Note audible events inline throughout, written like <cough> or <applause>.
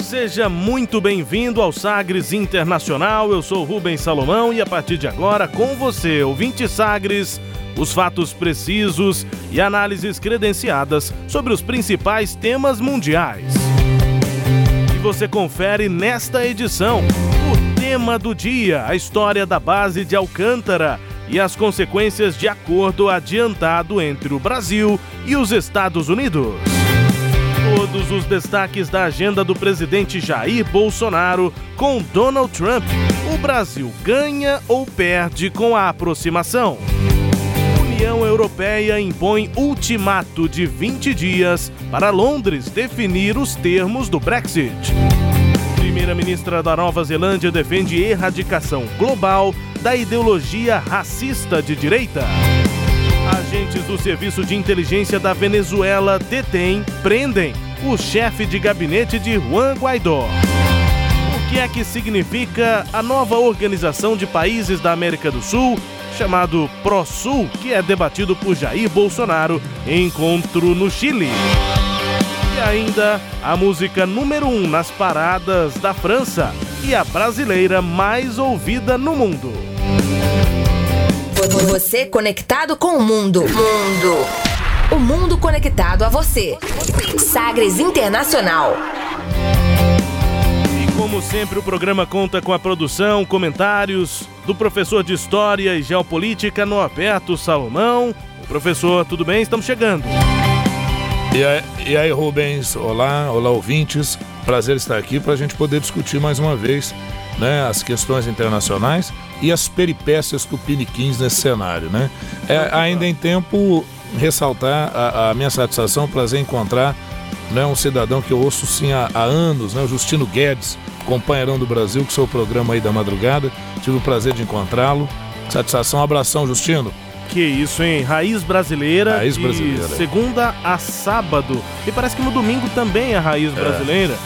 Seja muito bem-vindo ao Sagres Internacional. Eu sou Rubens Salomão e a partir de agora, com você, ouvinte Sagres, os fatos precisos e análises credenciadas sobre os principais temas mundiais. E você confere nesta edição o tema do dia, a história da base de Alcântara e as consequências de acordo adiantado entre o Brasil e os Estados Unidos todos os destaques da agenda do presidente Jair Bolsonaro com Donald Trump. O Brasil ganha ou perde com a aproximação? União Europeia impõe ultimato de 20 dias para Londres definir os termos do Brexit. Primeira-ministra da Nova Zelândia defende erradicação global da ideologia racista de direita. Agentes do Serviço de Inteligência da Venezuela detêm, prendem o chefe de gabinete de Juan Guaidó. O que é que significa a nova organização de países da América do Sul, chamado ProSul, que é debatido por Jair Bolsonaro em encontro no Chile? E ainda a música número 1 um nas paradas da França e a brasileira mais ouvida no mundo. Você conectado com o mundo. Mundo. O mundo conectado a você. Sagres Internacional. E como sempre, o programa conta com a produção, comentários do professor de História e Geopolítica Norberto Salomão. Professor, tudo bem? Estamos chegando. E aí, e aí, Rubens? Olá, olá, ouvintes. Prazer estar aqui para a gente poder discutir mais uma vez né, as questões internacionais e as peripécias tupiniquins nesse cenário, né? É, ainda em tempo, ressaltar a, a minha satisfação, prazer encontrar né, um cidadão que eu ouço sim há, há anos, né, o Justino Guedes, companheirão do Brasil, que seu programa aí da madrugada. Tive o prazer de encontrá-lo. Satisfação, abração, Justino. Que isso, hein? Raiz brasileira. Raiz brasileira. segunda a sábado. E parece que no domingo também é raiz brasileira.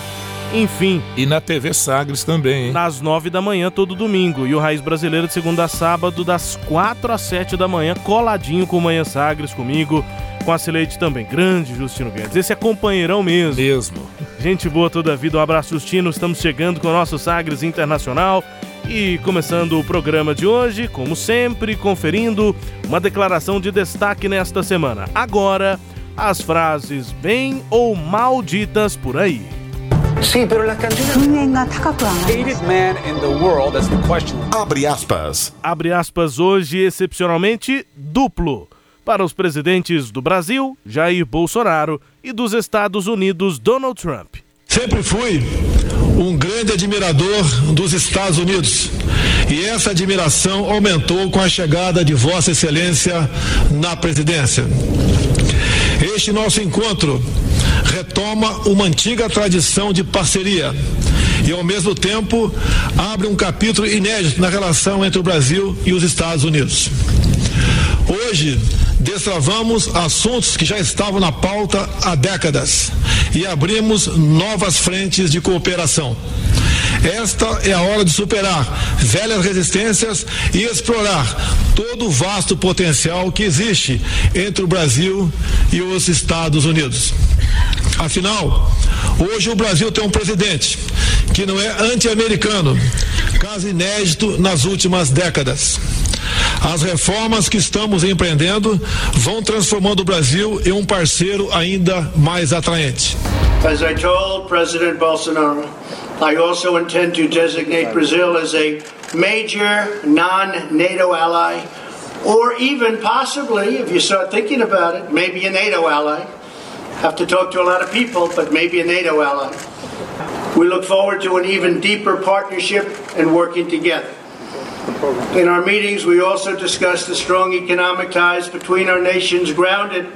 Enfim. E na TV Sagres também, hein? Nas nove da manhã, todo domingo. E o Raiz Brasileira de segunda a sábado, das quatro às sete da manhã, coladinho com Manhã Sagres comigo, com a Cileide também. Grande Justino Guedes. Esse é companheirão mesmo. Mesmo. Gente boa toda a vida. Um abraço, Justino. Estamos chegando com o nosso Sagres Internacional. E começando o programa de hoje, como sempre, conferindo uma declaração de destaque nesta semana. Agora, as frases bem ou mal ditas por aí. Abre aspas. Abre aspas hoje, excepcionalmente, duplo. Para os presidentes do Brasil, Jair Bolsonaro, e dos Estados Unidos, Donald Trump. Sempre fui um grande admirador dos Estados Unidos. E essa admiração aumentou com a chegada de Vossa Excelência na presidência. Este nosso encontro retoma uma antiga tradição de parceria e, ao mesmo tempo, abre um capítulo inédito na relação entre o Brasil e os Estados Unidos. Hoje, destravamos assuntos que já estavam na pauta há décadas e abrimos novas frentes de cooperação. Esta é a hora de superar velhas resistências e explorar todo o vasto potencial que existe entre o Brasil e os Estados Unidos. Afinal, hoje o Brasil tem um presidente que não é anti-americano, caso inédito nas últimas décadas. As reformas que estamos empreendendo vão transformando o Brasil em um parceiro ainda mais atraente. As I told President Bolsonaro, I also intend to designate Brazil as a major non NATO ally, or even possibly, if you start thinking about it, maybe a NATO ally. Have to talk to a lot of people, but maybe a NATO ally. We look forward to an even deeper partnership and working together. In our meetings, we also discussed the strong economic ties between our nations grounded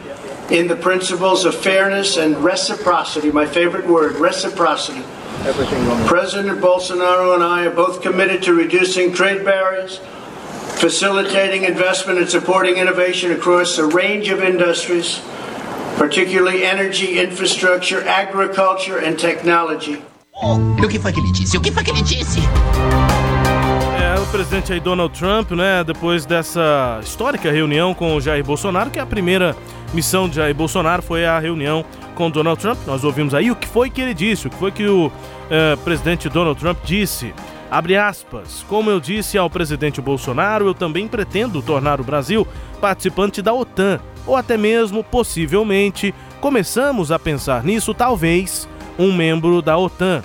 in the principles of fairness and reciprocity. My favorite word, reciprocity. President Bolsonaro and I are both committed to reducing trade barriers, facilitating investment and supporting innovation across a range of industries, particularly energy, infrastructure, agriculture, and technology. Oh, o que foi que ele disse? O que foi que ele disse? É, o presidente aí Donald Trump, né, depois dessa histórica reunião com o Jair Bolsonaro, que é a primeira missão de Jair Bolsonaro foi a reunião com Donald Trump. Nós ouvimos aí o que foi que ele disse, o que foi que o eh, presidente Donald Trump disse. Abre aspas. Como eu disse ao presidente Bolsonaro, eu também pretendo tornar o Brasil participante da OTAN, ou até mesmo, possivelmente, começamos a pensar nisso, talvez, um membro da OTAN.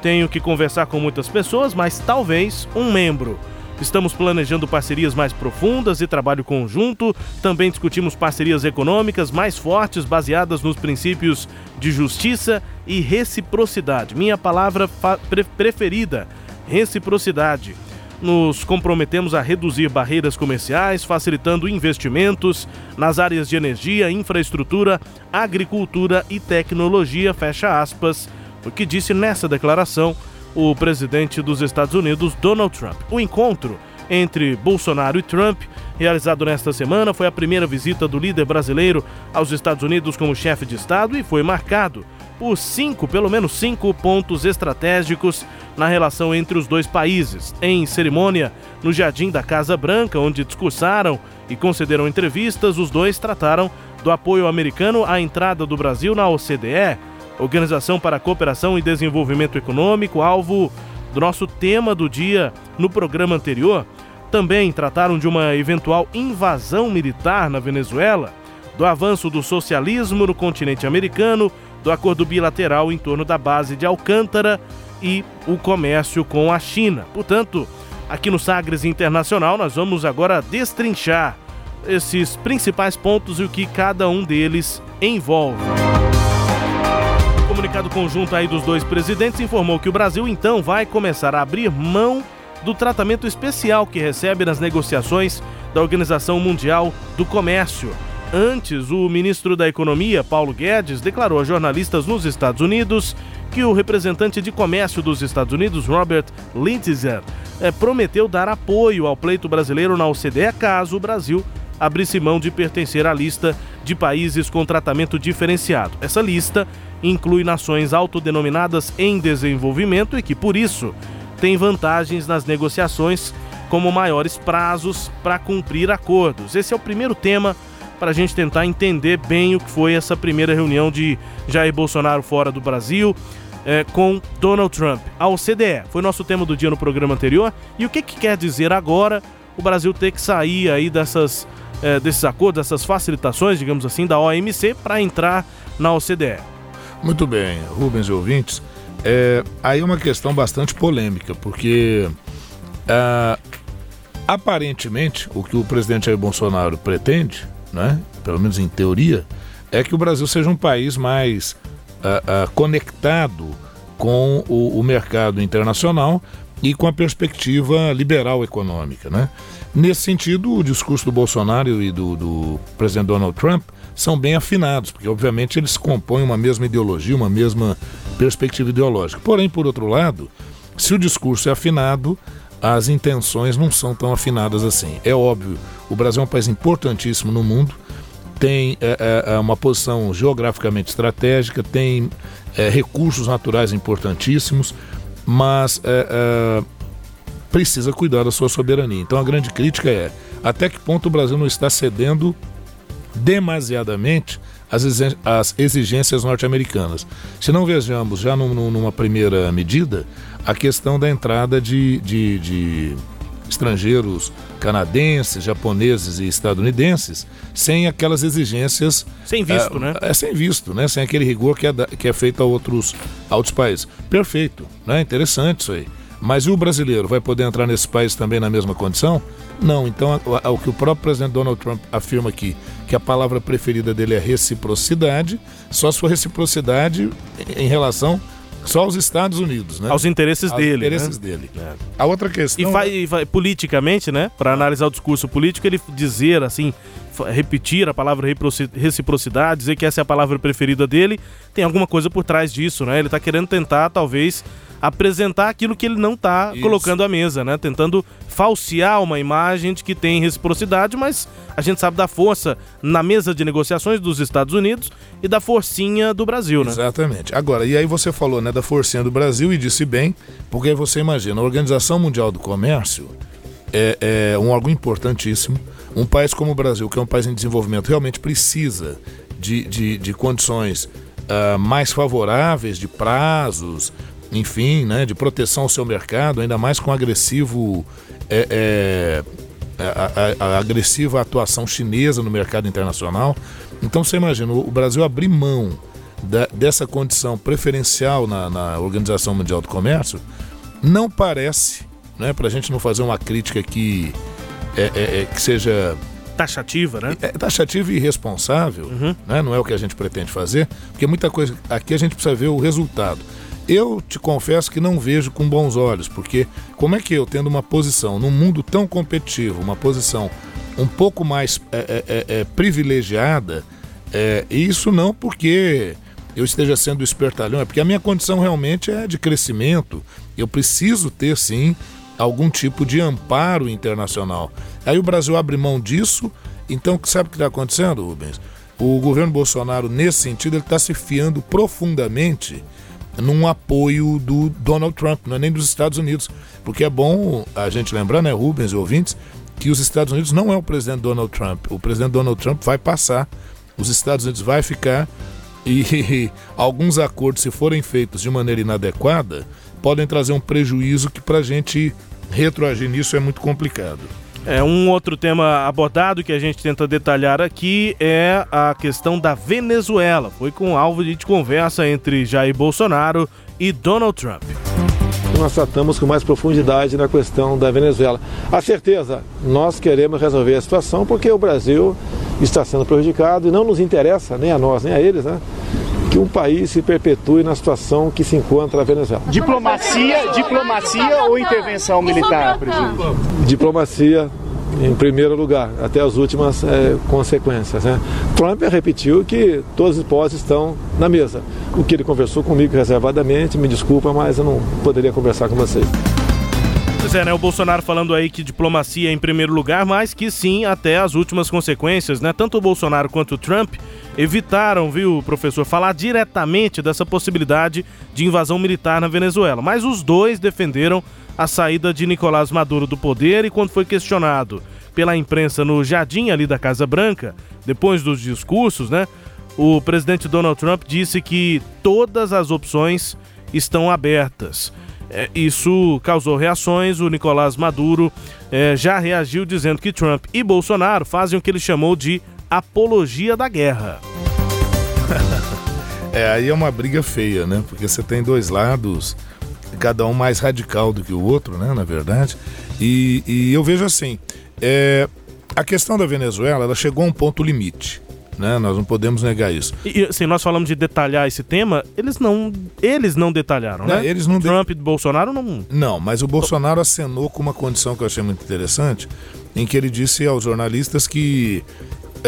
Tenho que conversar com muitas pessoas, mas talvez um membro. Estamos planejando parcerias mais profundas e trabalho conjunto. Também discutimos parcerias econômicas mais fortes, baseadas nos princípios de justiça e reciprocidade. Minha palavra pre preferida: reciprocidade. Nos comprometemos a reduzir barreiras comerciais, facilitando investimentos nas áreas de energia, infraestrutura, agricultura e tecnologia. Fecha aspas. O que disse nessa declaração o presidente dos Estados Unidos, Donald Trump. O encontro entre Bolsonaro e Trump, realizado nesta semana, foi a primeira visita do líder brasileiro aos Estados Unidos como chefe de Estado e foi marcado por cinco, pelo menos cinco pontos estratégicos na relação entre os dois países. Em cerimônia no Jardim da Casa Branca, onde discursaram e concederam entrevistas, os dois trataram do apoio americano à entrada do Brasil na OCDE Organização para a Cooperação e Desenvolvimento Econômico, alvo do nosso tema do dia no programa anterior, também trataram de uma eventual invasão militar na Venezuela, do avanço do socialismo no continente americano, do acordo bilateral em torno da base de Alcântara e o comércio com a China. Portanto, aqui no Sagres Internacional, nós vamos agora destrinchar esses principais pontos e o que cada um deles envolve comunicado conjunto aí dos dois presidentes informou que o Brasil então vai começar a abrir mão do tratamento especial que recebe nas negociações da Organização Mundial do Comércio. Antes, o ministro da Economia, Paulo Guedes, declarou a jornalistas nos Estados Unidos que o representante de comércio dos Estados Unidos, Robert Lighthizer, eh, prometeu dar apoio ao pleito brasileiro na OCDE caso o Brasil abrisse mão de pertencer à lista de países com tratamento diferenciado. Essa lista inclui nações autodenominadas em desenvolvimento e que, por isso, têm vantagens nas negociações, como maiores prazos para cumprir acordos. Esse é o primeiro tema para a gente tentar entender bem o que foi essa primeira reunião de Jair Bolsonaro fora do Brasil. É, com Donald Trump. A OCDE foi nosso tema do dia no programa anterior. E o que, que quer dizer agora o Brasil ter que sair aí dessas, é, desses acordos, dessas facilitações, digamos assim, da OMC para entrar na OCDE? Muito bem, Rubens e ouvintes. É, aí uma questão bastante polêmica, porque é, aparentemente o que o presidente Jair Bolsonaro pretende, né, pelo menos em teoria, é que o Brasil seja um país mais é, é, conectado com o, o, mercado internacional e com a perspectiva liberal econômica. Né? Nesse sentido, o discurso do Bolsonaro e do, do presidente Donald Trump são bem afinados, porque obviamente eles compõem uma mesma ideologia, uma mesma perspectiva ideológica. Porém, por outro lado, se o discurso é afinado, as intenções não são tão afinadas assim. É óbvio, o Brasil é um país importantíssimo no mundo, tem é, é, é uma posição geograficamente estratégica, tem é, recursos naturais importantíssimos, mas é, é, precisa cuidar da sua soberania. Então a grande crítica é até que ponto o Brasil não está cedendo demasiadamente as exigências norte-americanas. Se não vejamos já numa primeira medida a questão da entrada de, de, de estrangeiros canadenses, japoneses e estadunidenses sem aquelas exigências sem visto, é, né? É sem visto, né? Sem aquele rigor que é, que é feito a outros, a outros países. Perfeito, né? Interessante isso aí. Mas e o brasileiro vai poder entrar nesse país também na mesma condição? Não. Então, o que o próprio presidente Donald Trump afirma aqui, que a palavra preferida dele é reciprocidade, só sua reciprocidade em relação Só os Estados Unidos, né? Aos interesses Aos dele. interesses né? dele. A outra questão. E vai, e vai- politicamente, né? Para analisar o discurso político, ele dizer assim, repetir a palavra reciprocidade, dizer que essa é a palavra preferida dele, tem alguma coisa por trás disso, né? Ele tá querendo tentar, talvez, apresentar aquilo que ele não tá Isso. colocando à mesa, né? Tentando falsear uma imagem de que tem reciprocidade, mas a gente sabe da força na mesa de negociações dos Estados Unidos e da forcinha do Brasil, né? Exatamente. Agora, e aí você falou né, da forcinha do Brasil e disse bem, porque aí você imagina, a Organização Mundial do Comércio é, é um órgão importantíssimo. Um país como o Brasil, que é um país em desenvolvimento, realmente precisa de, de, de condições ah, mais favoráveis, de prazos, enfim, né, de proteção ao seu mercado, ainda mais com agressivo. é, é, a, a- a agressiva atuação chinesa no mercado internacional. Então você imagina, o Brasil abrir mão da- dessa condição preferencial na, na Organização Mundial do Comércio não parece, né, para a gente não fazer uma crítica que, é, é- é- que seja Taxativa, né? é taxativa e irresponsável, né? não é o que a gente pretende fazer, porque muita coisa. Aqui a gente precisa ver o resultado. Eu te confesso que não vejo com bons olhos, porque como é que eu, tendo uma posição num mundo tão competitivo, uma posição um pouco mais é, é, é, é, privilegiada, é, e isso não porque eu esteja sendo espertalhão, é porque a minha condição realmente é de crescimento. Eu preciso ter, sim, algum tipo de amparo internacional. Aí o Brasil abre mão disso, então sabe o que está acontecendo, Rubens? O governo Bolsonaro, nesse sentido, ele está se fiando profundamente num apoio do Donald Trump, não é nem dos Estados Unidos. Porque é bom a gente lembrar, né, Rubens e ouvintes, que os Estados Unidos não é o presidente Donald Trump. O presidente Donald Trump vai passar, os Estados Unidos vai ficar e <laughs> alguns acordos, se forem feitos de maneira inadequada, podem trazer um prejuízo que para a gente retroagir nisso é muito complicado. É, um outro tema abordado que a gente tenta detalhar aqui é a questão da Venezuela. Foi com alvo de conversa entre Jair Bolsonaro e Donald Trump. nós tratamos com mais profundidade na questão da Venezuela. A certeza, nós queremos resolver a situação porque o Brasil está sendo prejudicado e não nos interessa, nem a nós, nem a eles, né? Que um país se perpetue na situação que se encontra a Venezuela. Diplomacia, diplomacia ou intervenção militar, presidente? Diplomacia em primeiro lugar, até as últimas eh, consequências. Né? Trump repetiu que todas as hipóteses estão na mesa. O que ele conversou comigo reservadamente, me desculpa, mas eu não poderia conversar com vocês. Pois é, né? O Bolsonaro falando aí que diplomacia é em primeiro lugar, mas que sim, até as últimas consequências, né? Tanto o Bolsonaro quanto o Trump evitaram, viu, professor, falar diretamente dessa possibilidade de invasão militar na Venezuela. Mas os dois defenderam a saída de Nicolás Maduro do poder e quando foi questionado pela imprensa no jardim ali da Casa Branca, depois dos discursos, né? O presidente Donald Trump disse que todas as opções estão abertas. É, isso causou reações. O Nicolás Maduro é, já reagiu dizendo que Trump e Bolsonaro fazem o que ele chamou de apologia da guerra. <laughs> É, aí é uma briga feia, né? Porque você tem dois lados, cada um mais radical do que o outro, né? Na verdade. E, e eu vejo assim, é, a questão da Venezuela, ela chegou a um ponto limite. Né? Nós não podemos negar isso. E assim, nós falamos de detalhar esse tema, eles não, eles não detalharam, Não, né? eles não de- Trump e Bolsonaro não. Não, mas o Bolsonaro acenou com uma condição que eu achei muito interessante, em que ele disse aos jornalistas que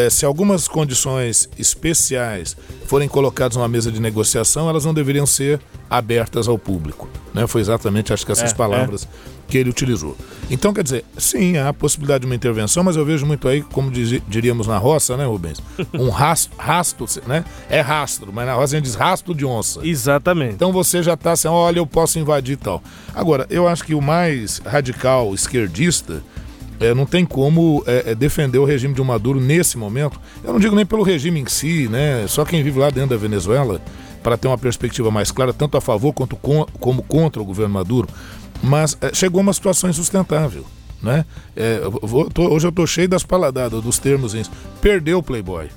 eh, se algumas condições especiais forem colocadas numa mesa de negociação, elas não deveriam ser abertas ao público. Né? Foi exatamente, acho que essas É, palavras que ele utilizou. Então, quer dizer, sim, há a possibilidade de uma intervenção, mas eu vejo muito aí, como dizi- diríamos na roça, né, Rubens? Um <laughs> rastro, rastro, né? É rastro, mas na roça a gente diz rastro de onça. Exatamente. Então você já está assim, olha, eu posso invadir e tal. Agora, eu acho que o mais radical esquerdista é, não tem como é, é, defender o regime de Maduro nesse momento. Eu não digo nem pelo regime em si, né? Só quem vive lá dentro da Venezuela para ter uma perspectiva mais clara, tanto a favor quanto com, como contra o governo Maduro. Mas é, chegou a uma situação insustentável. Né? É, eu vou- tô- hoje eu tô cheio das paladadas, dos termos. Perdeu o Playboy.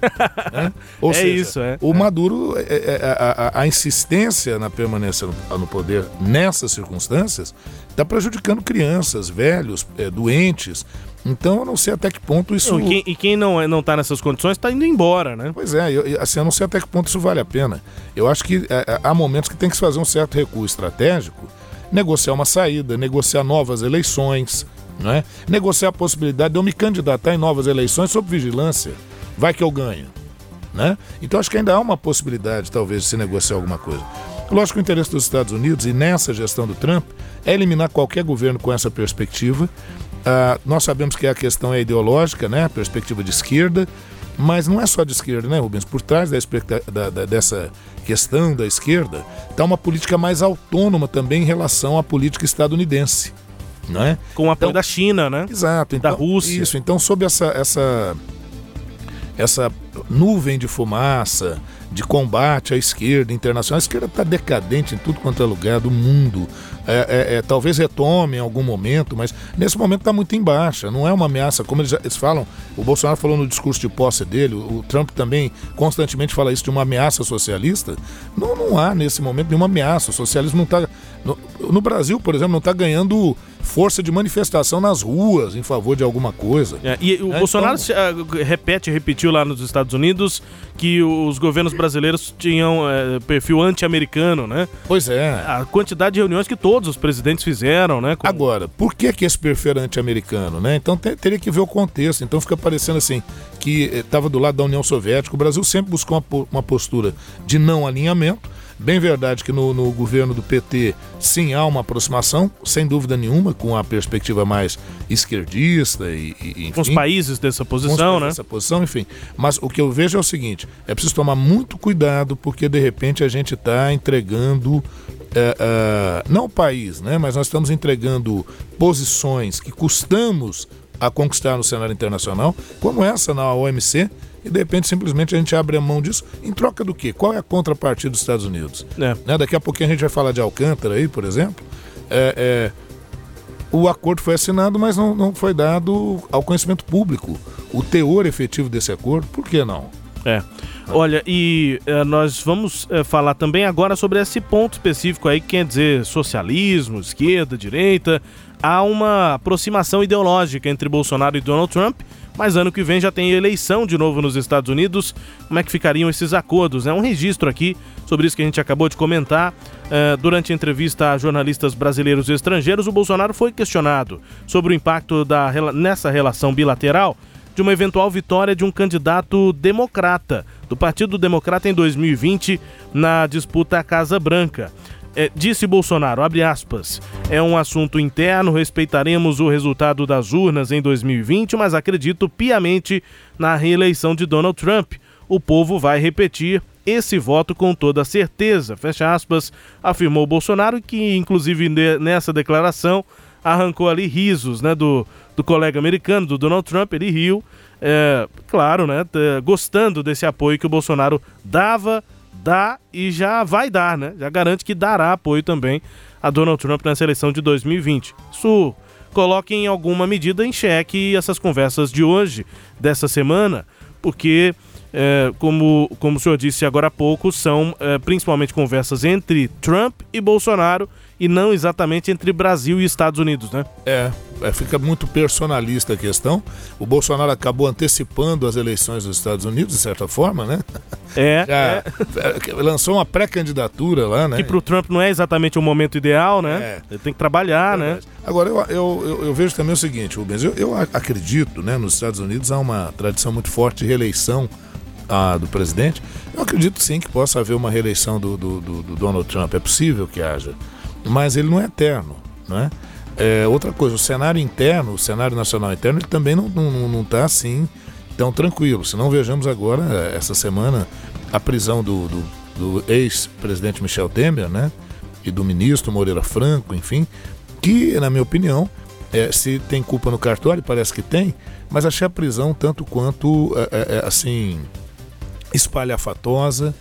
né? <laughs> Ou É seja, isso, é. O Maduro, é- é- é- a, a- a insistência na permanência no, no poder nessas circunstâncias está prejudicando crianças, velhos, doentes. Então eu não sei até que ponto isso. E quem, e quem não, não tá nessas condições tá indo embora, né? Pois é, eu, assim, eu não sei até que ponto isso vale a pena. Eu acho que há momentos que tem que se fazer um certo recuo estratégico, negociar uma saída, negociar novas eleições, não é? negociar a possibilidade de eu me candidatar em novas eleições sob vigilância. Vai que eu ganho. Né? Então acho que ainda há uma possibilidade, talvez, de se negociar alguma coisa. Lógico que o interesse dos Estados Unidos e nessa gestão do Trump é eliminar qualquer governo com essa perspectiva. Ah, nós sabemos que a questão é ideológica, né? a perspectiva de esquerda, mas não é só de esquerda, né, Rubens? Por trás da, da- da- dessa questão da esquerda está uma política mais autônoma também em relação à política estadunidense. Não é? Com o apoio da China, né? Exato. Da Então, Rússia. Isso. Então, sob essa, essa, essa nuvem de fumaça, de combate à esquerda internacional, a esquerda está decadente em tudo quanto é lugar do mundo. É, é, é, talvez retome em algum momento, mas nesse momento está muito em baixa. Não é uma ameaça, como eles, eles falam. O Bolsonaro falou no discurso de posse dele, o, o Trump também constantemente fala isso de uma ameaça socialista. Não, não há nesse momento nenhuma ameaça. O socialismo não está. No, no Brasil, por exemplo, não está ganhando força de manifestação nas ruas em favor de alguma coisa. É, e o É, Bolsonaro então- ah, repete, repetiu lá nos Estados Unidos que os governos brasileiros tinham eh, perfil anti-americano, né? Pois é. A quantidade de reuniões que todos os presidentes fizeram, né? com- Agora, por que, que esse perfil era anti-americano, né? Então te- teria que ver o contexto. Então fica parecendo assim que estava do lado da União Soviética. O Brasil sempre buscou uma, uma postura de não alinhamento. Bem verdade que no, no governo do PT sim há uma aproximação, sem dúvida nenhuma, com a perspectiva mais esquerdista e, e com os enfim. países dessa posição, né? fazer Essa posição, enfim. Mas o que eu vejo é o seguinte: é preciso tomar muito cuidado, porque de repente a gente está entregando. é, é, não o país, né? Mas nós estamos entregando posições que custamos a conquistar no cenário internacional, como essa na OMC, e de repente simplesmente a gente abre a mão disso. Em troca do quê? Qual é a contrapartida dos Estados Unidos? É. Né? Daqui a pouquinho a gente vai falar de Alcântara aí, por exemplo. É, é, o acordo foi assinado, mas não, não foi dado ao conhecimento público o teor efetivo desse acordo. Por que não? É. Olha, e eh, nós vamos eh, falar também agora sobre esse ponto específico aí, que quer dizer socialismo, esquerda, direita. Há uma aproximação ideológica entre Bolsonaro e Donald Trump, mas ano que vem já tem eleição de novo nos Estados Unidos. Como é que ficariam esses acordos? É um registro aqui sobre isso que a gente acabou de comentar. Eh, durante a entrevista a jornalistas brasileiros e estrangeiros, o Bolsonaro foi questionado sobre o impacto da, nessa relação bilateral de uma eventual vitória de um candidato democrata, do Partido Democrata em 2020, na disputa à Casa Branca. É, disse Bolsonaro, abre aspas, é um assunto interno, respeitaremos o resultado das urnas em 2020, mas acredito piamente na reeleição de Donald Trump. O povo vai repetir esse voto com toda certeza, fecha aspas, afirmou Bolsonaro, que inclusive ne- nessa declaração arrancou ali risos, né, do, do colega americano, do Donald Trump, ele riu, é, claro, né, gostando desse apoio que o Bolsonaro dava, dá e já vai dar, né, já garante que dará apoio também a Donald Trump nessa eleição de 2020. Isso coloca em alguma medida em xeque essas conversas de hoje, dessa semana, porque, é, como, como o senhor disse agora há pouco, são é, principalmente conversas entre Trump e Bolsonaro e não exatamente entre Brasil e Estados Unidos, né? É, é, fica muito personalista a questão. O Bolsonaro acabou antecipando as eleições dos Estados Unidos, de certa forma, né? É, Já, é, <laughs> lançou uma pré-candidatura lá, né? que pro Trump não é exatamente o momento ideal, né? Ele tem que trabalhar, né? Agora, eu, eu, eu, eu vejo também o seguinte, Rubens, eu, eu a- acredito, né, nos Estados Unidos há uma tradição muito forte de reeleição ah, do presidente. Eu acredito sim que possa haver uma reeleição do, do, do- do Donald Trump, é possível que haja, mas ele não é eterno, não é? É, outra coisa, o cenário interno, o cenário nacional interno, ele também não está não, não tá assim tão tranquilo. Se não vejamos agora, eh, essa semana, a prisão do, do, do ex-presidente Michel Temer, né? E do ministro Moreira Franco, enfim, que, na minha opinião, eh, se tem culpa no cartório, parece que tem, mas achei a prisão tanto quanto, eh, eh, assim, espalhafatosa,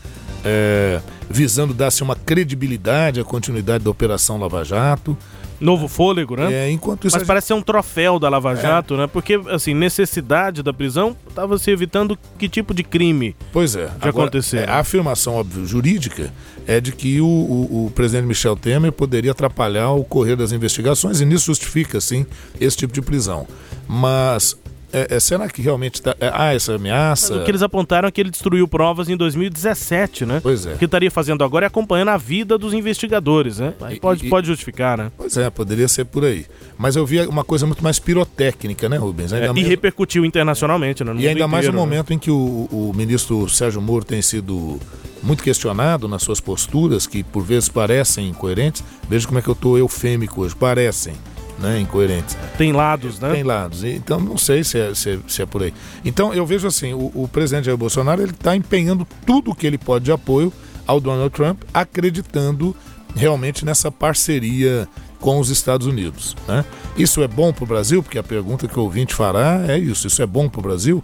visando dar-se uma credibilidade à continuidade da Operação Lava Jato. Novo fôlego, né? É, enquanto isso. Mas parece ser um troféu da Lava Jato, é. né? Porque, assim, necessidade da prisão estava se evitando que tipo de crime pois é, de acontecer. É, a afirmação óbvio, jurídica é de que o, o, o, presidente Michel Temer poderia atrapalhar o correr das investigações e nisso justifica, sim, esse tipo de prisão. Mas é, é, será que realmente tá, é, há essa ameaça? O que eles apontaram é que ele destruiu provas em 2017, né? Pois é. O que estaria fazendo agora é acompanhando a vida dos investigadores, né? Aí pode, e, pode justificar, né? Pois é, poderia ser por aí. Mas eu vi uma coisa muito mais pirotécnica, né, Rubens? Ainda é, mais... E repercutiu internacionalmente, né? No e ainda inteiro, mais no né? momento em que o, o ministro Sérgio Moro tem sido muito questionado nas suas posturas, que por vezes parecem incoerentes. Veja como é que eu estou eufêmico hoje, parecem né, incoerentes. Tem lados, né? Tem lados. Então não sei se é, se é, se é por aí. Então eu vejo assim, o, o presidente Jair Bolsonaro ele está empenhando tudo o que ele pode de apoio ao Donald Trump, acreditando realmente nessa parceria com os Estados Unidos. Né? Isso é bom para o Brasil? Porque a pergunta que o ouvinte fará é isso. Isso é bom para o Brasil?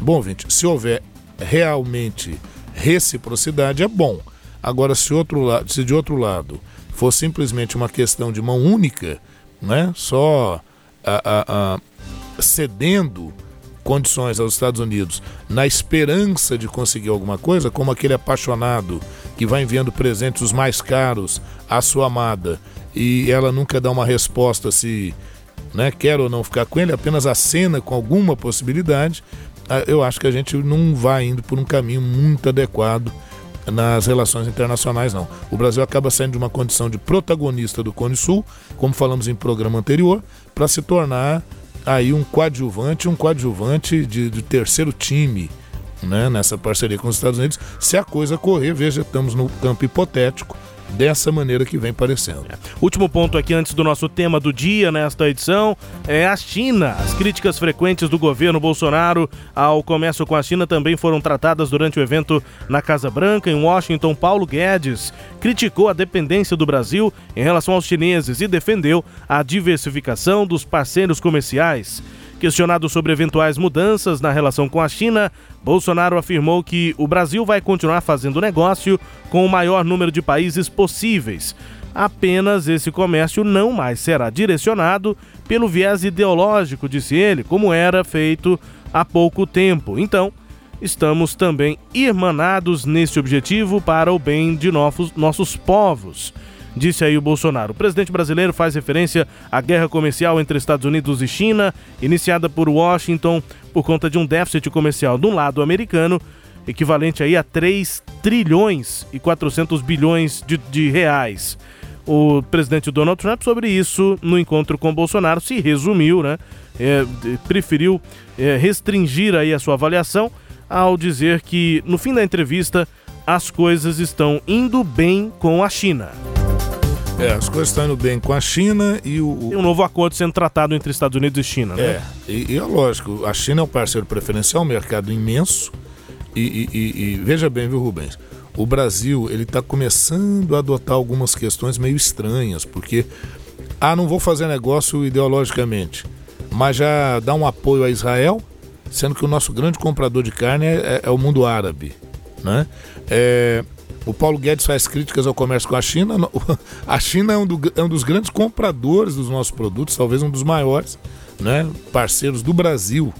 Bom, ouvinte, se houver realmente reciprocidade, é bom. Agora, se, outro lado, se de outro lado for simplesmente uma questão de mão única, né? só a, a, a, cedendo condições aos Estados Unidos na esperança de conseguir alguma coisa, como aquele apaixonado que vai enviando presentes os mais caros à sua amada e ela nunca dá uma resposta se né, quer ou não ficar com ele, apenas acena com alguma possibilidade, eu acho que a gente não vai indo por um caminho muito adequado nas relações internacionais, não. O Brasil acaba saindo de uma condição de protagonista do Cone Sul, como falamos em programa anterior, para se tornar aí um coadjuvante, um coadjuvante de, de terceiro time né, nessa parceria com os Estados Unidos. Se a coisa correr, veja, estamos no campo hipotético dessa maneira que vem parecendo. É. Último ponto aqui antes do nosso tema do dia nesta edição é a China. As críticas frequentes do governo Bolsonaro ao comércio com a China também foram tratadas durante o evento na Casa Branca em Washington. Paulo Guedes criticou a dependência do Brasil em relação aos chineses e defendeu a diversificação dos parceiros comerciais. Questionado sobre eventuais mudanças na relação com a China, Bolsonaro afirmou que o Brasil vai continuar fazendo negócio com o maior número de países possíveis. Apenas esse comércio não mais será direcionado pelo viés ideológico, disse ele, como era feito há pouco tempo. Então, estamos também irmanados nesse objetivo para o bem de nossos, nossos povos disse aí o Bolsonaro. O presidente brasileiro faz referência à guerra comercial entre Estados Unidos e China, iniciada por Washington por conta de um déficit comercial do lado americano, equivalente aí a 3 trilhões e 400 bilhões de, de reais. O presidente Donald Trump, sobre isso, no encontro com Bolsonaro, se resumiu, né? É, preferiu é, restringir aí a sua avaliação ao dizer que, no fim da entrevista, as coisas estão indo bem com a China. É, as coisas estão indo bem com a China e o. Tem um novo acordo sendo tratado entre Estados Unidos e China, né? É, e, e é lógico, a China é um parceiro preferencial, um mercado imenso. E, e, e veja bem, viu, Rubens? O Brasil ele está começando a adotar algumas questões meio estranhas, porque ah, não vou fazer negócio ideologicamente, mas já dá um apoio a Israel, sendo que o nosso grande comprador de carne é, é, é o mundo árabe, né? É, o Paulo Guedes faz críticas ao comércio com a China. <laughs> A China é um, do, é um dos grandes compradores dos nossos produtos, talvez um dos maiores né, parceiros do Brasil.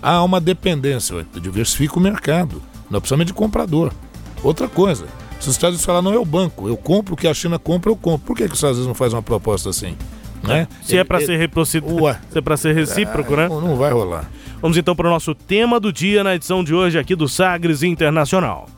Há uma dependência, diversifica o mercado, não precisa de comprador. Outra coisa, se os Estados Unidos falar, não é o banco, eu compro o que a China compra, eu compro. Por que, que os Estados Unidos não faz uma proposta assim? Né? Se é para ser recíproco, <laughs> se é para ser recíproco, né? Não, não vai rolar. Vamos então para o nosso tema do dia na edição de hoje aqui do Sagres Internacional.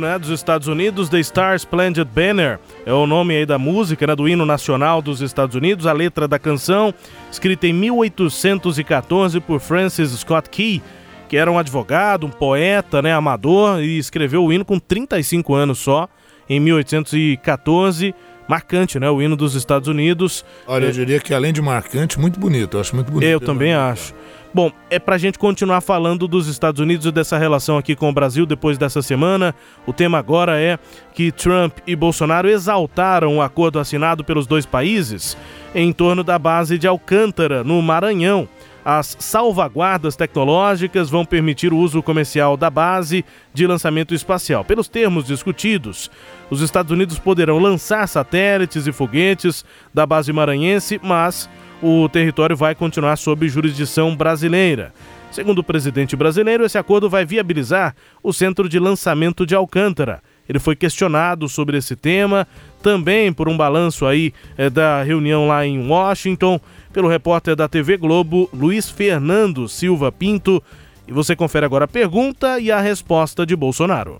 Né, dos Estados Unidos, The Star Splendid Banner, é o nome aí da música, né, do hino nacional dos Estados Unidos, a letra da canção, escrita em 1814 por Francis Scott Key, que era um advogado, um poeta, né, amador, e escreveu o hino com 35 anos só, em 1814, marcante, né? O hino dos Estados Unidos. Olha, eu diria que além de marcante, muito bonito. Eu acho muito bonito. Eu também acho. Bom, é pra gente continuar falando dos Estados Unidos e dessa relação aqui com o Brasil depois dessa semana. O tema agora é que Trump e Bolsonaro exaltaram o acordo assinado pelos dois países em torno da base de Alcântara, no Maranhão. As salvaguardas tecnológicas vão permitir o uso comercial da base de lançamento espacial. Pelos termos discutidos, os Estados Unidos poderão lançar satélites e foguetes da base maranhense, mas o território vai continuar sob jurisdição brasileira. Segundo o presidente brasileiro, esse acordo vai viabilizar o centro de lançamento de Alcântara. Ele foi questionado sobre esse tema, também por um balanço aí é, da reunião lá em Washington pelo repórter da TV Globo, Luiz Fernando Silva Pinto. E você confere agora a pergunta e a resposta de Bolsonaro.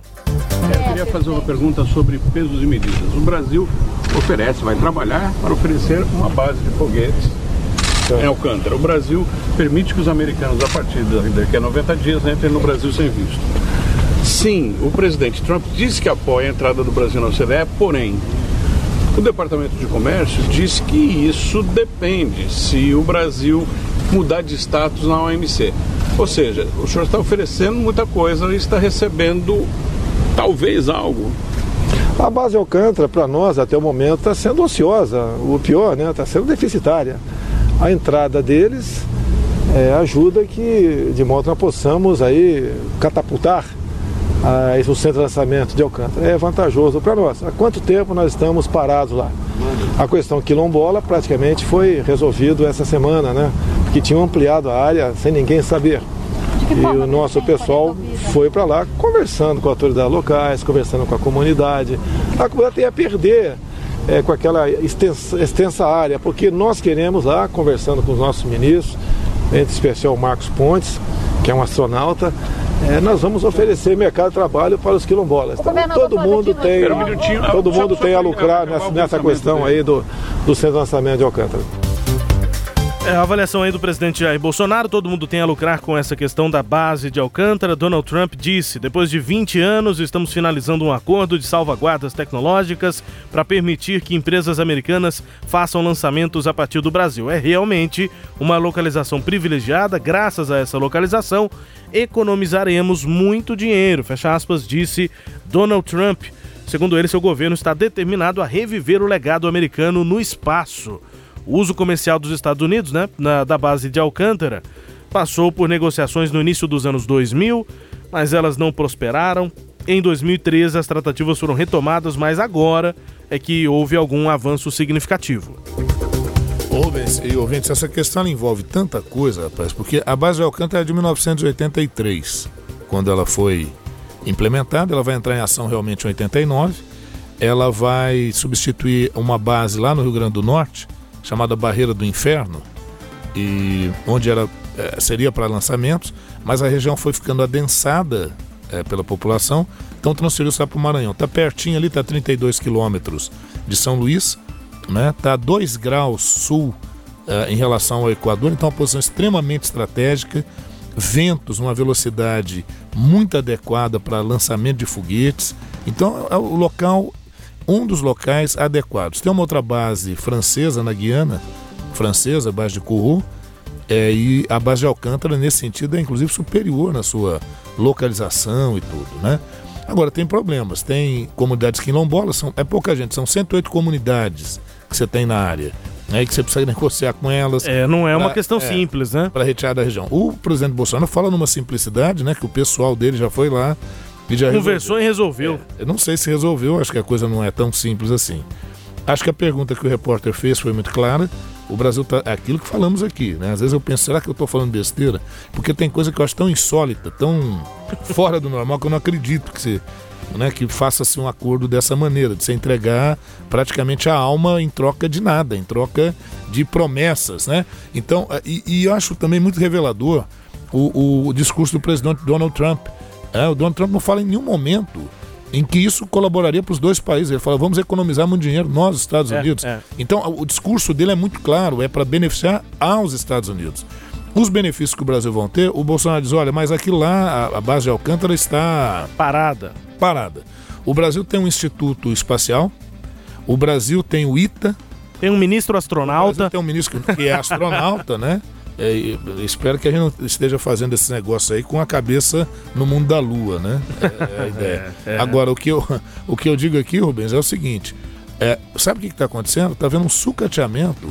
É, eu queria fazer uma pergunta sobre pesos e medidas. O Brasil oferece, vai trabalhar para oferecer uma base de foguetes em Alcântara. O Brasil permite que os americanos, a partir daqui a 90 dias, entrem no Brasil sem visto. Sim, o presidente Trump disse que apoia a entrada do Brasil na OCDE, porém, o Departamento de Comércio diz que isso depende se o Brasil mudar de status na OMC. Ou seja, o senhor está oferecendo muita coisa e está recebendo talvez algo. A base Alcântara, para nós, até o momento, está sendo ociosa. O pior, né? Está sendo deficitária. A entrada deles é, ajuda que, de modo que nós possamos aí catapultar a, o centro de lançamento de Alcântara. É vantajoso para nós. Há quanto tempo nós estamos parados lá? A questão quilombola praticamente foi resolvido essa semana, né? Porque tinham ampliado a área sem ninguém saber. E o nosso pessoal foi para lá conversando com autoridades locais, conversando com a comunidade. A comunidade ia perder é, com aquela extensa, extensa área, porque nós queremos lá, conversando com os nossos ministros, entre especial Marcos Pontes, que é um astronauta, é, nós vamos oferecer mercado de trabalho para os quilombolas. Então, todo mundo tem, todo mundo tem a lucrar nessa, nessa questão aí do, do centro de lançamento de Alcântara. É, a avaliação aí do presidente Jair Bolsonaro, todo mundo tem a lucrar com essa questão da base de Alcântara. Donald Trump disse: depois de 20 anos, estamos finalizando um acordo de salvaguardas tecnológicas para permitir que empresas americanas façam lançamentos a partir do Brasil. É realmente uma localização privilegiada. Graças a essa localização, economizaremos muito dinheiro. Fecha aspas, disse Donald Trump. Segundo ele, seu governo está determinado a reviver o legado americano no espaço. O uso comercial dos Estados Unidos, né, na, da base de Alcântara, passou por negociações no início dos anos 2000, mas elas não prosperaram. Em 2013, as tratativas foram retomadas, mas agora é que houve algum avanço significativo. Rubens e ouvintes, essa questão envolve tanta coisa, rapaz, porque a base de Alcântara é de 1983, quando ela foi implementada, ela vai entrar em ação realmente em 89. Ela vai substituir uma base lá no Rio Grande do Norte, chamada Barreira do Inferno, e onde era, é, seria para lançamentos, mas a região foi ficando adensada é, pela população, então transferiu-se para o Maranhão. Está pertinho ali, está 32 quilômetros de São Luís, né? Está a 2 graus sul é, em relação ao Equador, então é uma posição extremamente estratégica, ventos numa velocidade muito adequada para lançamento de foguetes. Então é o local um dos locais adequados. Tem uma outra base francesa na Guiana, francesa, a base de Kourou, é, e a base de Alcântara, nesse sentido, é inclusive superior na sua localização e tudo, né? Agora, tem problemas. Tem comunidades quilombolas, são, é pouca gente, são 108 comunidades que você tem na área. Né, que você precisa negociar com elas. É, não é uma questão é, simples, né? Para retirar da região. O presidente Bolsonaro fala numa simplicidade, né? Que o pessoal dele já foi lá, Conversou resolveu. e resolveu. É, eu não sei se resolveu, acho que a coisa não é tão simples assim. Acho que a pergunta que o repórter fez foi muito clara. O Brasil tá. É aquilo que falamos aqui, né? Às vezes eu penso, será que eu estou falando besteira? Porque tem coisa que eu acho tão insólita, tão <laughs> fora do normal, que eu não acredito que se. Né, que faça-se um acordo dessa maneira, de se entregar praticamente a alma em troca de nada, em troca de promessas. Né? Então, e, e eu acho também muito revelador o, o discurso do presidente Donald Trump é, o Donald Trump não fala em nenhum momento em que isso colaboraria para os dois países. Ele fala, vamos economizar muito dinheiro nós, Estados é, Unidos. É. Então, o discurso dele é muito claro, é para beneficiar aos Estados Unidos. Os benefícios que o Brasil vão ter, o Bolsonaro diz, olha, mas aqui lá a, a base de Alcântara está parada. Parada. O Brasil tem um instituto espacial, O Brasil tem o ITA. Tem um ministro astronauta. Tem um ministro que é astronauta, né? É, espero que a gente não esteja fazendo esse negócio aí com a cabeça no mundo da lua, né? É, é a ideia. <laughs> É, é. Agora, o que, eu, o que eu digo aqui, Rubens, é o seguinte: é, sabe o que está acontecendo? Está havendo um sucateamento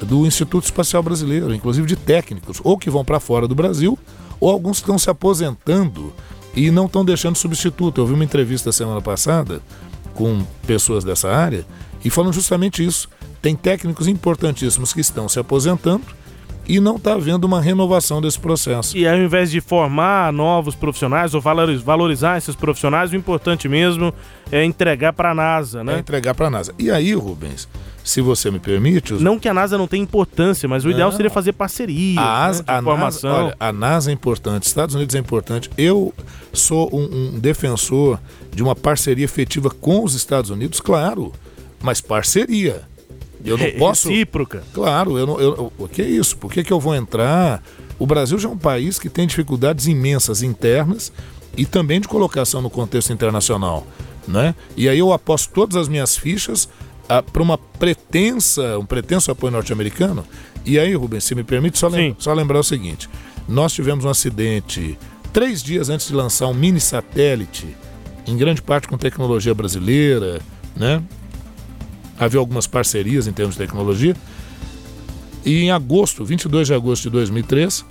do Instituto Espacial Brasileiro, inclusive de técnicos, ou que vão para fora do Brasil, ou alguns que estão se aposentando e não estão deixando substituto. Eu vi uma entrevista semana passada com pessoas dessa área e falam justamente isso. Tem técnicos importantíssimos que estão se aposentando e não está havendo uma renovação desse processo. E ao invés de formar novos profissionais ou valorizar esses profissionais, o importante mesmo é entregar para a NASA, né? É entregar para a NASA. E aí, Rubens, se você me permite. Os... Não que a NASA não tenha importância, mas o ideal seria fazer parceria. A, né, a, formação. NASA, olha, a NASA é importante, Estados Unidos é importante. Eu sou um, um defensor de uma parceria efetiva com os Estados Unidos, claro, mas parceria. Eu não posso. Recíproca. Claro, eu não. Eu, o que é isso? Por que, que eu vou entrar? O Brasil já é um país que tem dificuldades imensas internas e também de colocação no contexto internacional. Né? E aí eu aposto todas as minhas fichas ah, para uma pretensa, um pretenso apoio norte-americano. E aí, Rubens, se me permite só, lem só lembrar o seguinte: nós tivemos um acidente três dias antes de lançar um mini satélite, em grande parte com tecnologia brasileira, né? Havia algumas parcerias em termos de tecnologia. E em agosto, 22 de agosto de 2003,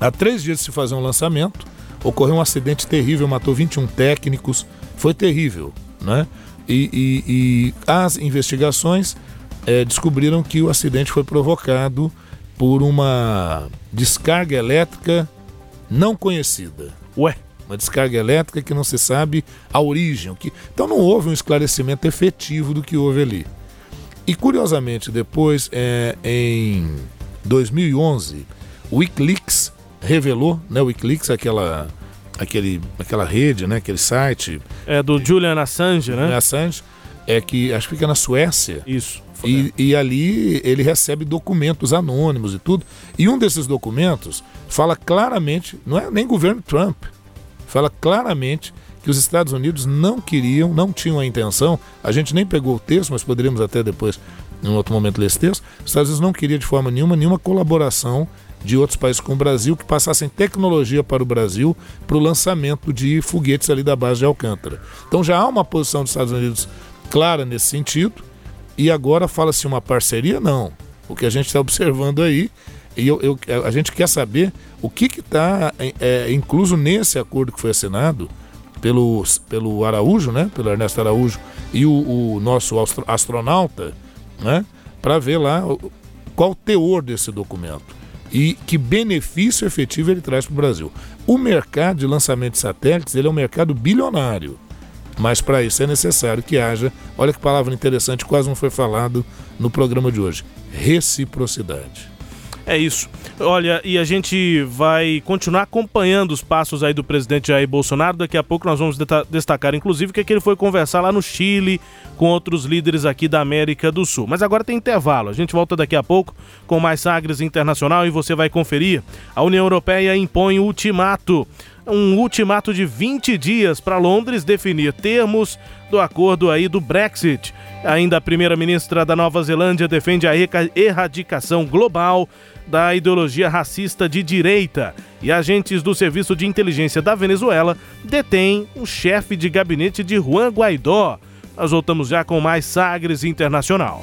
há três dias de se fazer um lançamento, ocorreu um acidente terrível, matou 21 técnicos, foi terrível, né? E, e, e as investigações é, descobriram que o acidente foi provocado por uma descarga elétrica não conhecida. Ué? Uma descarga elétrica que não se sabe a origem. Que... Então não houve um esclarecimento efetivo do que houve ali. E curiosamente, depois, é, em 2011, o Wikileaks revelou, né, o Wikileaks, aquela, aquele, aquela rede, né, aquele site. É do Julian Assange, né? Assange, é que acho que fica na Suécia. Isso. E, e, ali ele recebe documentos anônimos e tudo. E um desses documentos fala claramente, não é nem governo Trump, fala claramente que os Estados Unidos não queriam, não tinham a intenção, a gente nem pegou o texto, mas poderíamos até depois, em outro momento, ler esse texto, os Estados Unidos não queriam de forma nenhuma, nenhuma colaboração de outros países com o Brasil que passassem tecnologia para o Brasil para o lançamento de foguetes ali da base de Alcântara. Então já há uma posição dos Estados Unidos clara nesse sentido, e agora fala-se uma parceria? Não. O que a gente está observando aí e eu, eu, a gente quer saber o que está é, é, incluso nesse acordo que foi assinado pelo, pelo Araújo, né? Pelo Ernesto Araújo e o, o nosso astronauta, né? Para ver lá qual o teor desse documento e que benefício efetivo ele traz para o Brasil. O mercado de lançamento de satélites ele é um mercado bilionário, mas para isso é necessário que haja, olha que palavra interessante, quase não foi falado no programa de hoje, reciprocidade. É isso. Olha, e a gente vai continuar acompanhando os passos aí do presidente Jair Bolsonaro. Daqui a pouco nós vamos destacar, inclusive, que, é que ele foi conversar lá no Chile com outros líderes aqui da América do Sul. Mas agora tem intervalo. A gente volta daqui a pouco com mais Sagres Internacional e você vai conferir. A União Europeia impõe ultimato um ultimato de 20 dias para Londres definir termos do acordo aí do Brexit. Ainda a primeira-ministra da Nova Zelândia defende a erradicação global da ideologia racista de direita. E agentes do Serviço de Inteligência da Venezuela detêm o chefe de gabinete de Juan Guaidó. Nós voltamos já com mais Sagres Internacional.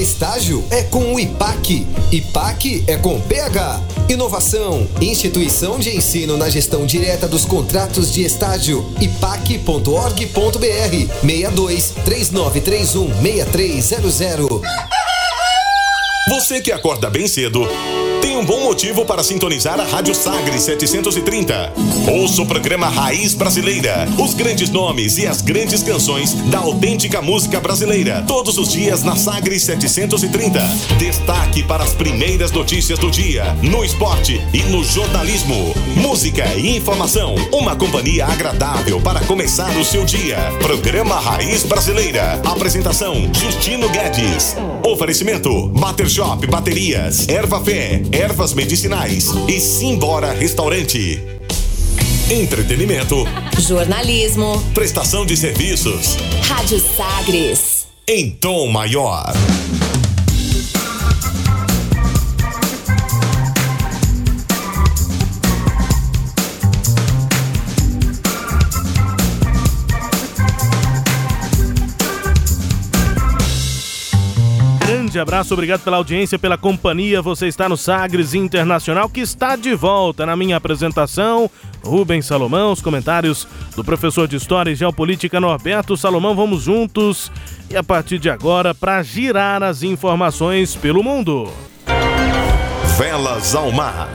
Estágio é com o IPAC. IPAC é com PH. Inovação, instituição de ensino na gestão direta dos contratos de estágio. ipac.org.br 62 3931 6300. Você que acorda bem cedo, tem um bom motivo para sintonizar a Rádio Sagres 730. Ouça o programa Raiz Brasileira. Os grandes nomes e as grandes canções da autêntica música brasileira. Todos os dias na Sagres 730. Destaque para as primeiras notícias do dia, no esporte e no jornalismo. Música e informação. Uma companhia agradável para começar o seu dia. Programa Raiz Brasileira. Apresentação: Justino Guedes. Oferecimento: Bater Shop Baterias, Erva Fé, Ervas Medicinais e Simbora Restaurante. Entretenimento, Jornalismo. prestação de serviços Rádio Sagres. em tom maior. Abraço, obrigado pela audiência, pela companhia. Você está no Sagres Internacional, que está de volta na minha apresentação. Rubens Salomão, os comentários do professor de História e Geopolítica Norberto Salomão. Vamos juntos e a partir de agora para girar as informações pelo mundo. Velas ao mar.